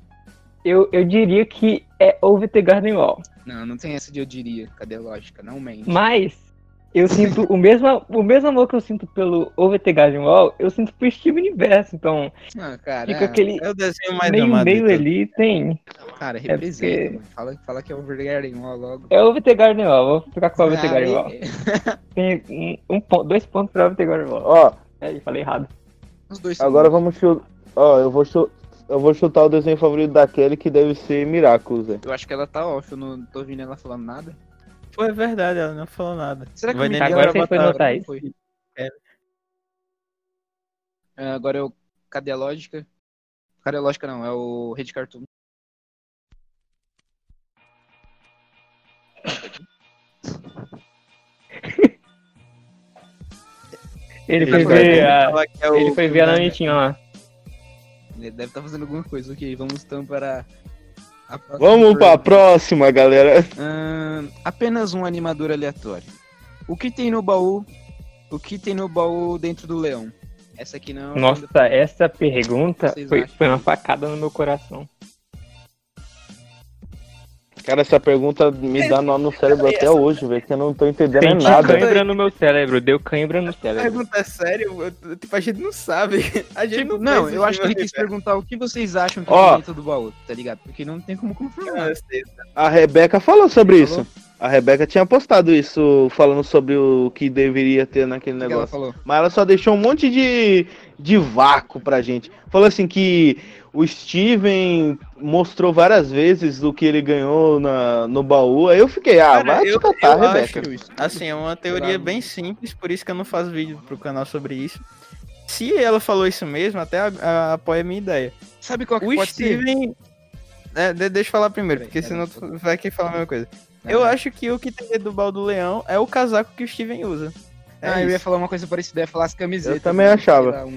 eu, eu diria que é the Garden Wall.
Não, não tem essa de eu diria. Cadê a lógica? Não mente.
Mas eu sinto o mesmo, o mesmo amor que eu sinto pelo Over the Garden Wall, eu sinto pro Steven Universo. Então,
Ah, cara,
fica
é,
aquele
É o desenho mais
meio meio ali, tem.
cara, representa,
porque-
mano. Fala, fala que é Over the Garden Wall logo.
É Over the Garden Wall, vou ficar com Over the
Ah,
Garden
é-
Wall. Tem um, um dois pontos pra Over the Garden Wall.
Ó,
Aí, falei errado.
Os dois
agora
bons.
vamos chutar. Ó, eu vou chu- Eu vou chutar o desenho favorito da Kelly, que deve ser Miraculous, velho.
Eu acho que ela tá off, eu não tô ouvindo ela falando nada.
Foi verdade, ela não falou nada.
Será que
Vai nem
Agora
vai
você foi notar
não
isso?
foi?
É.
Agora é o. Cadê a lógica? Cadê a lógica não? É o Rede Cartoon.
Ele
Ele
foi ver a,
é o-
ele foi ver a Nanitinha lá.
Ele deve estar fazendo alguma coisa. Ok, vamos então para. A próxima
Vamos pra
pergunta.
próxima, galera.
Apenas um animador aleatório. O que tem no baú? O que tem no baú dentro do leão? Essa aqui não.
Nossa, essa pergunta foi, foi uma facada no meu coração.
Cara, essa pergunta me dá nó no cérebro até hoje, velho, que eu não tô entendendo é
Senti
nada.
cãibra no meu cérebro, deu cãibra no
A
cérebro.
pergunta é eu- tipo, a gente não sabe. A gente
Tipo,
não,
não, eu
o
acho que ele quis perguntar o que vocês acham que
Ó.
tem dentro do baú, tá ligado? Porque não tem como confirmar.
Universo.
A Rebeca falou sobre
Falou?
isso. A Rebeca tinha postado isso, falando sobre o que deveria ter naquele
O que que ela
negócio.
falou?
Mas ela só deixou um monte de, de vácuo pra gente. Falou assim que o Steven mostrou várias vezes do que ele ganhou na, no baú. Aí eu fiquei, ah,
Cara,
vai
eu- eu
Rebeca.
acho- Assim, é uma teoria bem simples, por isso que eu não faço vídeo pro canal sobre isso. Se ela falou isso mesmo, até a- a- apoia a minha ideia.
Sabe qual que
O
pode ser?
Steven. É, de- deixa eu falar primeiro, porque senão tu vai querer falar a mesma coisa.
Não,
Eu
não.
acho que o que tem do baú do leão é o casaco que o Steven usa. É
Ah, eu ia
isso.
falar uma coisa parecida, ia falar as camisetas.
Eu também
né?
achava.
Um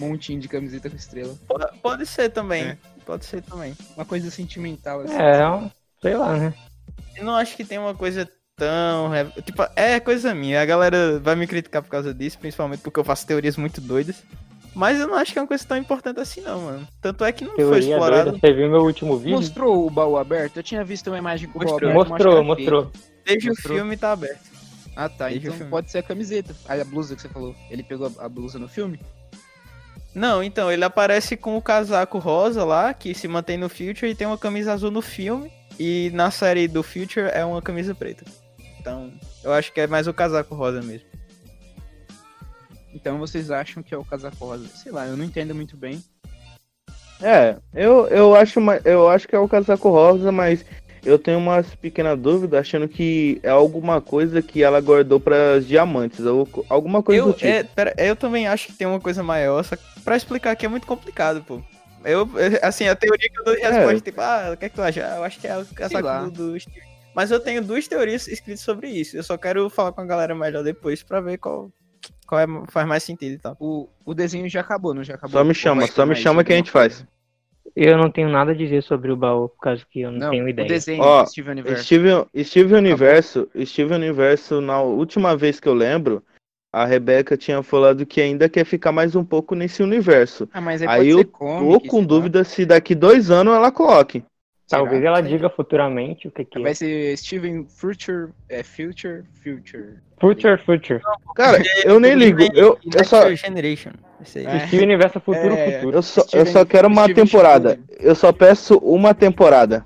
montinho de camiseta com estrela.
Pode, pode ser também.
É.
Pode ser também.
Uma coisa sentimental, assim.
É, um- sei lá, né?
Eu não acho que tem uma coisa tão. Tipo, é coisa minha. A galera vai me criticar por causa disso, principalmente porque eu faço teorias muito doidas. Mas eu não acho que é uma coisa tão importante assim, não, mano. Tanto é que não foi
Teoria
explorado.
doida. Você viu meu último vídeo?
Mostrou o baú aberto? Eu tinha visto uma imagem com o baú
Mostrou.
aberto.
Mostrou, mostrou.
Desde
Mostrou.
o filme tá aberto.
Ah, tá.
Desde o
Então
filme.
pode ser a camiseta. A blusa que você falou. Ele pegou a blusa no filme?
Não, então, ele aparece com o casaco rosa lá, que se mantém no Future, e tem uma camisa azul no filme. E na série do Future é uma camisa preta. Então, eu acho que é mais o casaco rosa mesmo.
Então vocês acham que é o casaco rosa? Sei lá, eu não entendo muito bem.
É, eu, eu, acho, eu acho que é o casaco rosa, mas eu tenho umas pequenas dúvidas achando que é alguma coisa que ela guardou para diamantes, ou alguma coisa
Eu,
do tipo.
é, pera, eu também acho que tem uma coisa maior, só que pra explicar aqui é muito complicado, pô. Eu, assim, a teoria que eu dou de
É.
resposta, tipo, ah, o que é que tu acha? Ah, eu acho que é o
lá.
casaco do. Mas eu tenho duas teorias escritas sobre isso. Eu só quero falar com a galera melhor depois pra ver qual, qual é, faz mais sentido e tal.
O, o desenho já acabou, não já acabou?
Só me
Ou
chama, só me chama que a gente faz.
Eu não tenho nada a dizer sobre o baú, por causa que eu não,
Não,
tenho
o
ideia.
desenho
Ó,
do Steven Universe.
Steve, Steve Universo, Steve Universo, na última vez que eu lembro, a Rebeca tinha falado que ainda quer ficar mais um pouco nesse universo.
Ah, mas aí,
Aí
pode
eu
ser
Tô com dúvida se daqui dois anos ela coloque.
Talvez
Será?
ela diga futuramente o que, que é.
Vai ser Steven Future, é Future, Future.
Future, Future.
Cara, eu nem ligo. Eu, eu só,
Generation.
É.
Steven Universo Futuro,
É,
Futuro.
eu só, eu só quero uma
Steven
temporada. Eu só peço uma temporada.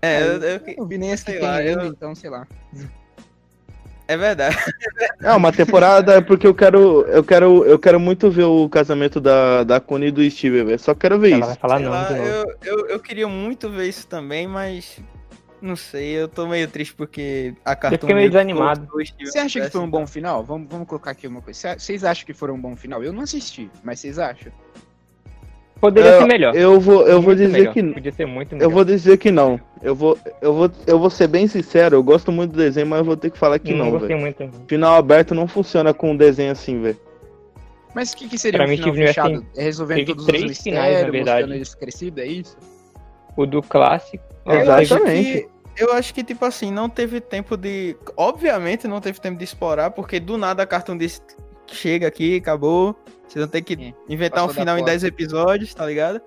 É, eu- eu-
Eu vi nem tem
lá, eu-
então sei lá.
É verdade.
É, uma temporada é porque eu quero, eu quero, eu quero muito ver o casamento da, da Connie e do Steve, velho. Só quero ver
Ela
isso.
vai falar
Sei
não
lá, eu, eu, eu queria muito ver isso também, mas não sei, eu tô meio triste porque a Cartoon
fiquei meio desanimado.
Você acha que foi um bom final? Vamos, vamos colocar aqui uma coisa. Cê- Vocês acham que foram um bom final? Eu não assisti, mas vocês acham?
Poderia
Eu-
ser melhor.
Eu vou, eu vou dizer
melhor.
que
Podia ser muito melhor.
eu vou dizer que não. Eu vou, eu vou, eu vou ser bem sincero. Eu gosto muito do desenho, mas eu vou ter que falar que
não,
não,
gostei
velho.
muito.
Final aberto não funciona com um desenho assim, velho.
Mas o que, que seria
Pra
um
mim,
final
Steven Universe
fechado? É resolvendo todos
três
os
finais, na
mistérios,
verdade.
mostrando eles crescidos, é isso?
O do clássico.
Eu
Exatamente.
acho que- Eu acho que, tipo assim, não teve tempo de. Obviamente não teve tempo de explorar, porque do nada a Cartoon disse chega aqui, acabou. Vocês vão ter que
É,
inventar um final em
porta.
10 episódios, tá ligado?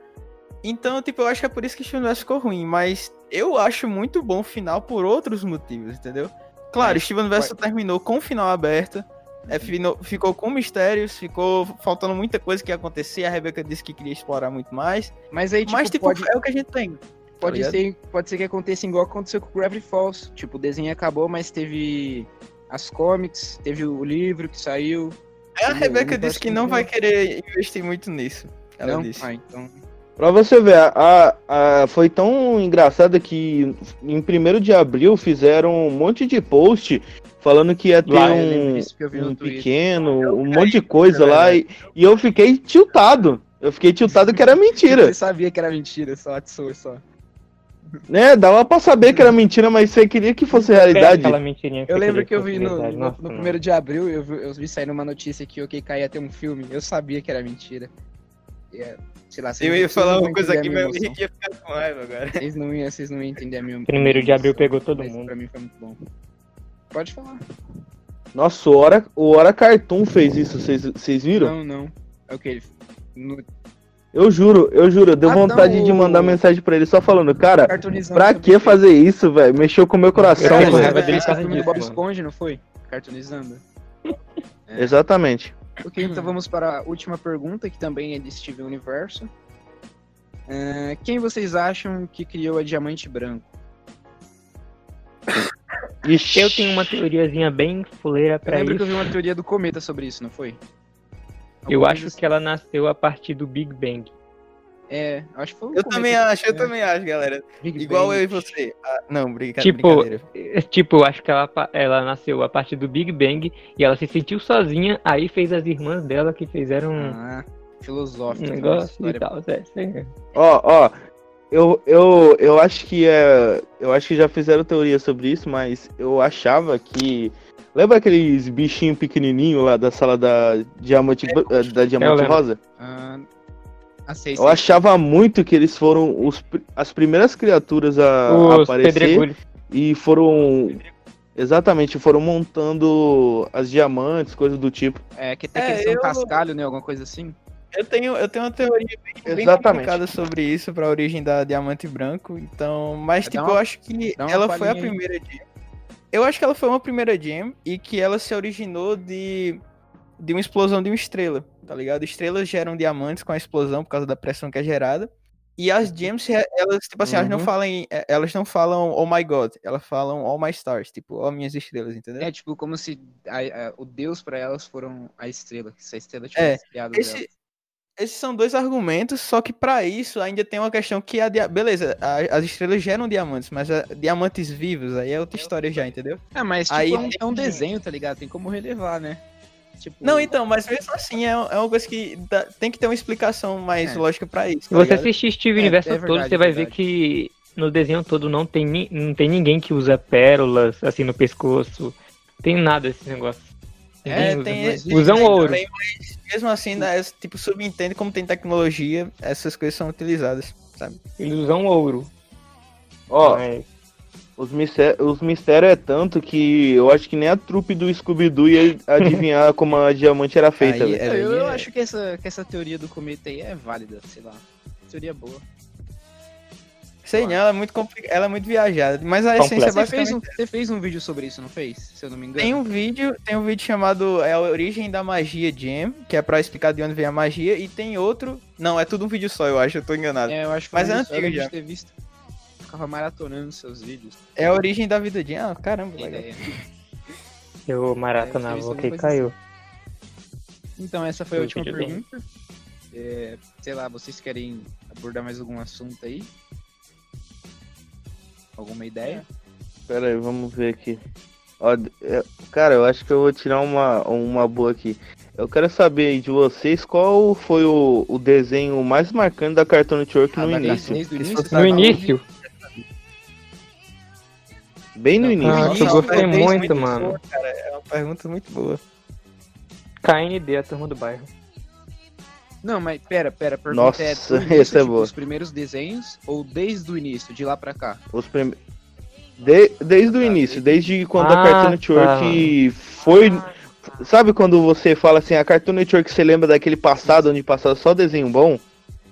Então, tipo, eu acho que é por isso que o Steven Universe ficou ruim, mas eu acho muito bom o final por outros motivos, entendeu? Claro,
Mas
Steven Universe terminou com o final aberto, é, fino- ficou com mistérios, ficou faltando muita coisa que ia acontecer, a Rebecca disse que queria explorar muito mais,
Mas aí, tipo,
mas, tipo,
pode,
é o que a gente tem.
pode,
ligado?
ser, pode ser que aconteça igual aconteceu com o Gravity Falls. Tipo, o desenho acabou, mas teve as comics, teve o livro que saiu.
É, a? Rebeca
Eu
disse que não vai querer investir muito nisso. Ela
não?
disse.
Ah, então...
Pra você ver, a, a- foi tão engraçado que em 1 de abril fizeram um monte de post falando que ia ter
Lá,
um,
eu
um
Twitter.
pequeno, um monte de coisa lá, e, e eu fiquei tiltado. Eu fiquei tiltado que era mentira,
Você sabia que era mentira, só atiçou só.
Né? Dava pra saber que era mentira, mas você queria que fosse realidade.
Mentirinha
Eu lembro que eu vi no, no,
Nossa,
no primeiro de abril, eu vi, eu vi saindo uma notícia que o OK ia ter um filme. Eu sabia que era mentira. E, é, sei lá,
Eu ia falar uma coisa aqui, mas o. Henrique ia ficar com raiva agora.
Vocês não iam, vocês não iam entender a minha
Primeiro de abril pegou todo
mas
mundo.
Pra mim foi muito bom. Pode falar.
Nossa, o Hora, o Hora Cartoon fez isso, vocês- vocês viram?
Não, não. É o que ele. No
Eu juro, eu juro, deu
Ah,
vontade
não,
de mandar mensagem pra ele só falando, cara, pra
também
que
fez.
fazer isso, velho? Mexeu com o meu coração,
Eu
velho.
causa
filme do
disso,
Bob não foi? Cartoonizando. É.
Exatamente.
Ok, então vamos para a última pergunta, que também é de Steven Universo. É, quem vocês acham que criou a Diamante Branco?
Ixi.
Eu tenho uma teoriazinha bem fuleira
Eu
pra
lembro
isso.
que eu vi uma teoria do Cometa sobre isso, não foi?
Eu acho que ela nasceu a partir do Big Bang.
assim. É, acho que foi
Eu também acho, eu
é,
também acho, galera.
Big
Igual
Bang.
eu e você. Ah, não, brinca,
Tipo,
brincadeira.
É, Tipo, eu acho que ela, ela nasceu a partir do Big Bang e ela se sentiu sozinha, aí fez as irmãs dela que fizeram um
Ah, filosófico.
negócio e tal. É.
Ó, ó, eu, eu, eu acho que é. Eu acho que já fizeram teoria sobre isso, mas eu achava que. Lembra aqueles bichinhos pequenininhos lá da sala da Diamante, eh, da Diamante. Rosa?
Ah, ah, sei,
Eu achava muito que eles foram os, as primeiras criaturas a
Os
aparecer
pedregulhos.
e foram Exatamente, foram montando as diamantes, coisas do tipo.
É, que tem
É,
que ser um cascalho, né? Alguma coisa assim.
Eu tenho, eu tenho uma teoria bem, bem complicada sobre isso, pra origem da Diamante Branco. Então, mas tipo,
uma-
eu acho que ela foi a primeira gem. Eu acho que ela foi uma primeira gem e que ela se originou de de uma explosão de uma estrela, tá ligado? Estrelas geram diamantes com a explosão por causa da pressão que é gerada. E as gems, elas, tipo assim, elas não
Uhum.
falam, eh, elas não falam oh my god, elas falam all my stars, tipo, ó minhas estrelas, entendeu?
É tipo como se a- a- o deus pra elas foram a estrela. Que se a estrela
É,
tivesse criado
Esse-. Esses são dois argumentos, só que pra isso ainda tem uma questão que a dia... beleza, a- as estrelas geram diamantes, mas a- diamantes vivos aí é outra história já, entendeu?
Ah, mas tipo,
Aí
é, um, é um desenho, tá ligado? Tem como relevar, né? Tipo,
Não, então, mas mesmo assim é, é uma coisa que dá- tem que ter uma explicação mais
É.
lógica pra isso.
Se
tá
você
ligado?
assistir Steve
É,
Universo
é
todo,
verdade,
você
é
vai ver
verdade.
que no desenho todo não tem, não tem ninguém que usa pérolas assim no pescoço. Tem nada esse negócio.
É,
Ninguém
tem,
usa.
tem-
Usam ouro.
também, mas mesmo assim, né, tipo, subentende como tem tecnologia, essas coisas são utilizadas, sabe?
Eles usam ouro.
Ó,
mas-
os, misté- os mistérios é tanto que eu acho que nem a trupe do Scooby-Doo ia adivinhar como a diamante era feita,
Aí é-
eu, eu
é-
acho que essa, que essa teoria do cometa aí é válida, sei lá. Teoria boa.
Sei não, ela é muito ela é muito viajada, mas a essência é
Você fez,
basicamente...
um, você fez um vídeo sobre isso, não fez? Se eu não me engano.
Tem um vídeo, tem um vídeo chamado é a origem da magia Jam, que é pra explicar de onde vem a magia, e tem outro, não, é tudo um vídeo só, eu acho, eu tô enganado.
É, eu acho que
Mas
foi
é
um vídeo- eu
antigo já.
de ter visto. Ficava maratonando seus vídeos.
É a origem da vida Jam, ah, caramba, legal.
Eu maratonava,
É, eu
o que caiu.
Então, essa foi a
Eu
última
bem.
pergunta. É, sei lá, vocês querem abordar mais algum assunto aí? Alguma ideia?
Pera aí, vamos ver aqui. Ó, é, cara, eu acho que eu vou tirar uma, uma boa aqui. Eu quero saber aí de vocês qual foi o, o desenho mais marcante da Cartoon Network no
Ah, mas
início.
desde, desde o
Esse
início?
foi
No início?
Bem no
Ah,
início.
Nossa, eu gostei
é bem
muito, mano.
boa, cara, é uma pergunta muito boa.
KND, a turma do bairro.
Não, mas pera, pera, a pergunta
Nossa,
é início,
é
tipo,
boa.
os primeiros desenhos ou desde o início, de lá pra cá?
Os prime... De- desde o início, desde quando a
Ah,
Cartoon Network foi. Sabe quando você fala assim, a Cartoon Network você lembra daquele passado onde passava só desenho bom?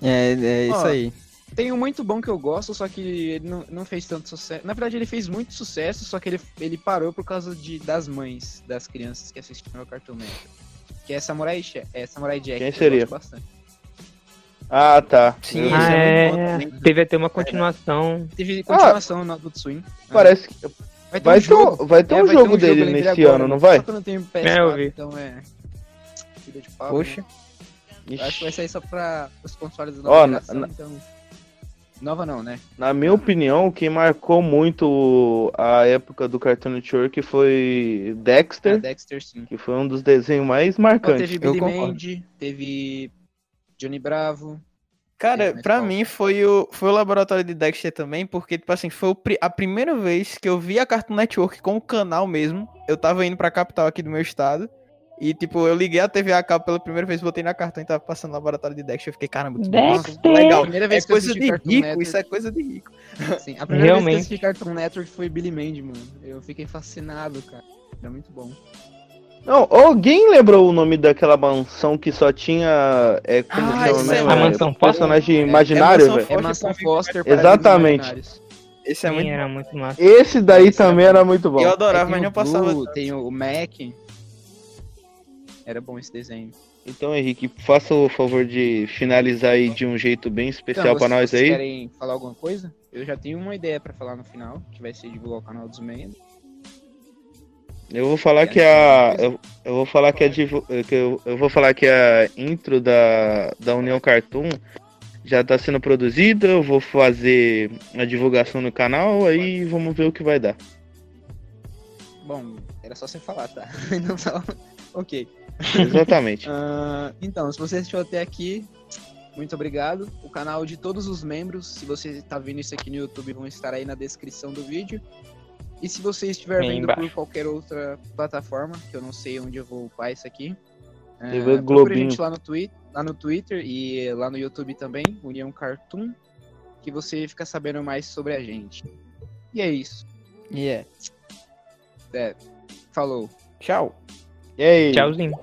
É, é isso
Ó,
aí.
Tem um muito bom que eu gosto, só que ele não, não fez tanto sucesso. Na verdade, ele fez muito sucesso, só que ele, ele parou por causa de, das mães das crianças que assistiram ao Cartoon Network. Que é Samurai, Jack- é Samurai Jack.
Quem
que
seria? Ah, tá.
Sim, isso
Ah,
é
é. Teve até uma continuação.
Teve continuação no Adult Swing.
Parece que
Vai ter
vai
um
ter
jogo.
um, vai ter
É,
um
vai
jogo dele
lembrei
nesse
agora,
ano, não
Só
vai?
que eu não tenho PS4,
É, eu vi.
então é... Vida de pau,
Poxa.
né? Eu acho que vai sair só pra os consoles da nova geração,
na-
então... Nova não, né?
Na minha opinião, quem marcou muito a época do Cartoon Network foi Dexter,
Dexter, sim.
que foi um dos desenhos mais marcantes.
teve
Eu
Billy. Mandy, teve Johnny Bravo.
Cara, pra mim foi o, foi o laboratório de Dexter também, porque, tipo assim, foi a primeira vez que eu vi a Cartoon Network com o canal mesmo. Eu tava indo pra capital aqui do meu estado. E, tipo, eu liguei a TV a cabo pela primeira vez, botei na cartão e tava passando o laboratório de Dexter. Eu fiquei, caramba, que
Dexter!
massa, legal.
primeira
É
vez que eu
coisa de
Cartoon
rico,
Network,
isso é coisa de rico.
Sim, a primeira
Realmente.
vez que eu assisti Cartoon Network foi Billy Mandy, mano. Eu fiquei fascinado, cara. Era muito bom.
Não, alguém lembrou o nome daquela mansão que só tinha. É, como
Ah,
chama
isso
mesmo?
é
A Mansão
É, personagem
É,
imaginário, velho.
É
Foster
Mansão Foster
para Exatamente.
Esse é
Sim,
muito
era muito massa.
Esse daí
Esse era
também
bom.
era muito bom.
Eu adorava,
tem
mas não passava.
Blue, Tem o Mac. Era bom esse desenho.
Então, Henrique, faça o favor de finalizar aí de um jeito bem especial
Então,
pra
vocês-
nós
vocês
aí.
querem falar alguma coisa? Eu já tenho uma ideia pra falar no final, que vai ser divulgar o canal dos membros.
Eu vou falar que a. Eu, eu vou falar que a. Que eu, eu vou falar que a intro da, da União Cartoon já tá sendo produzida. Eu vou fazer a divulgação no canal, aí vamos ver o que vai dar.
Bom, era só você falar, tá? Não só... Ok.
Exatamente.
Ah, então, se você assistiu até aqui, muito obrigado. O canal de todos os membros, se você está vendo isso aqui no YouTube, vão estar aí na descrição do vídeo. E se você estiver
Bem
vendo
embaixo.
por qualquer outra plataforma, que eu não sei onde eu vou upar isso aqui,
TV Globinho.
gente lá no, twi lá no Twitter e lá no YouTube também, União Cartoon, que você fica sabendo mais sobre a gente. E é isso.
Yeah.
Falou.
Tchau.
E aí?
Tchauzinho.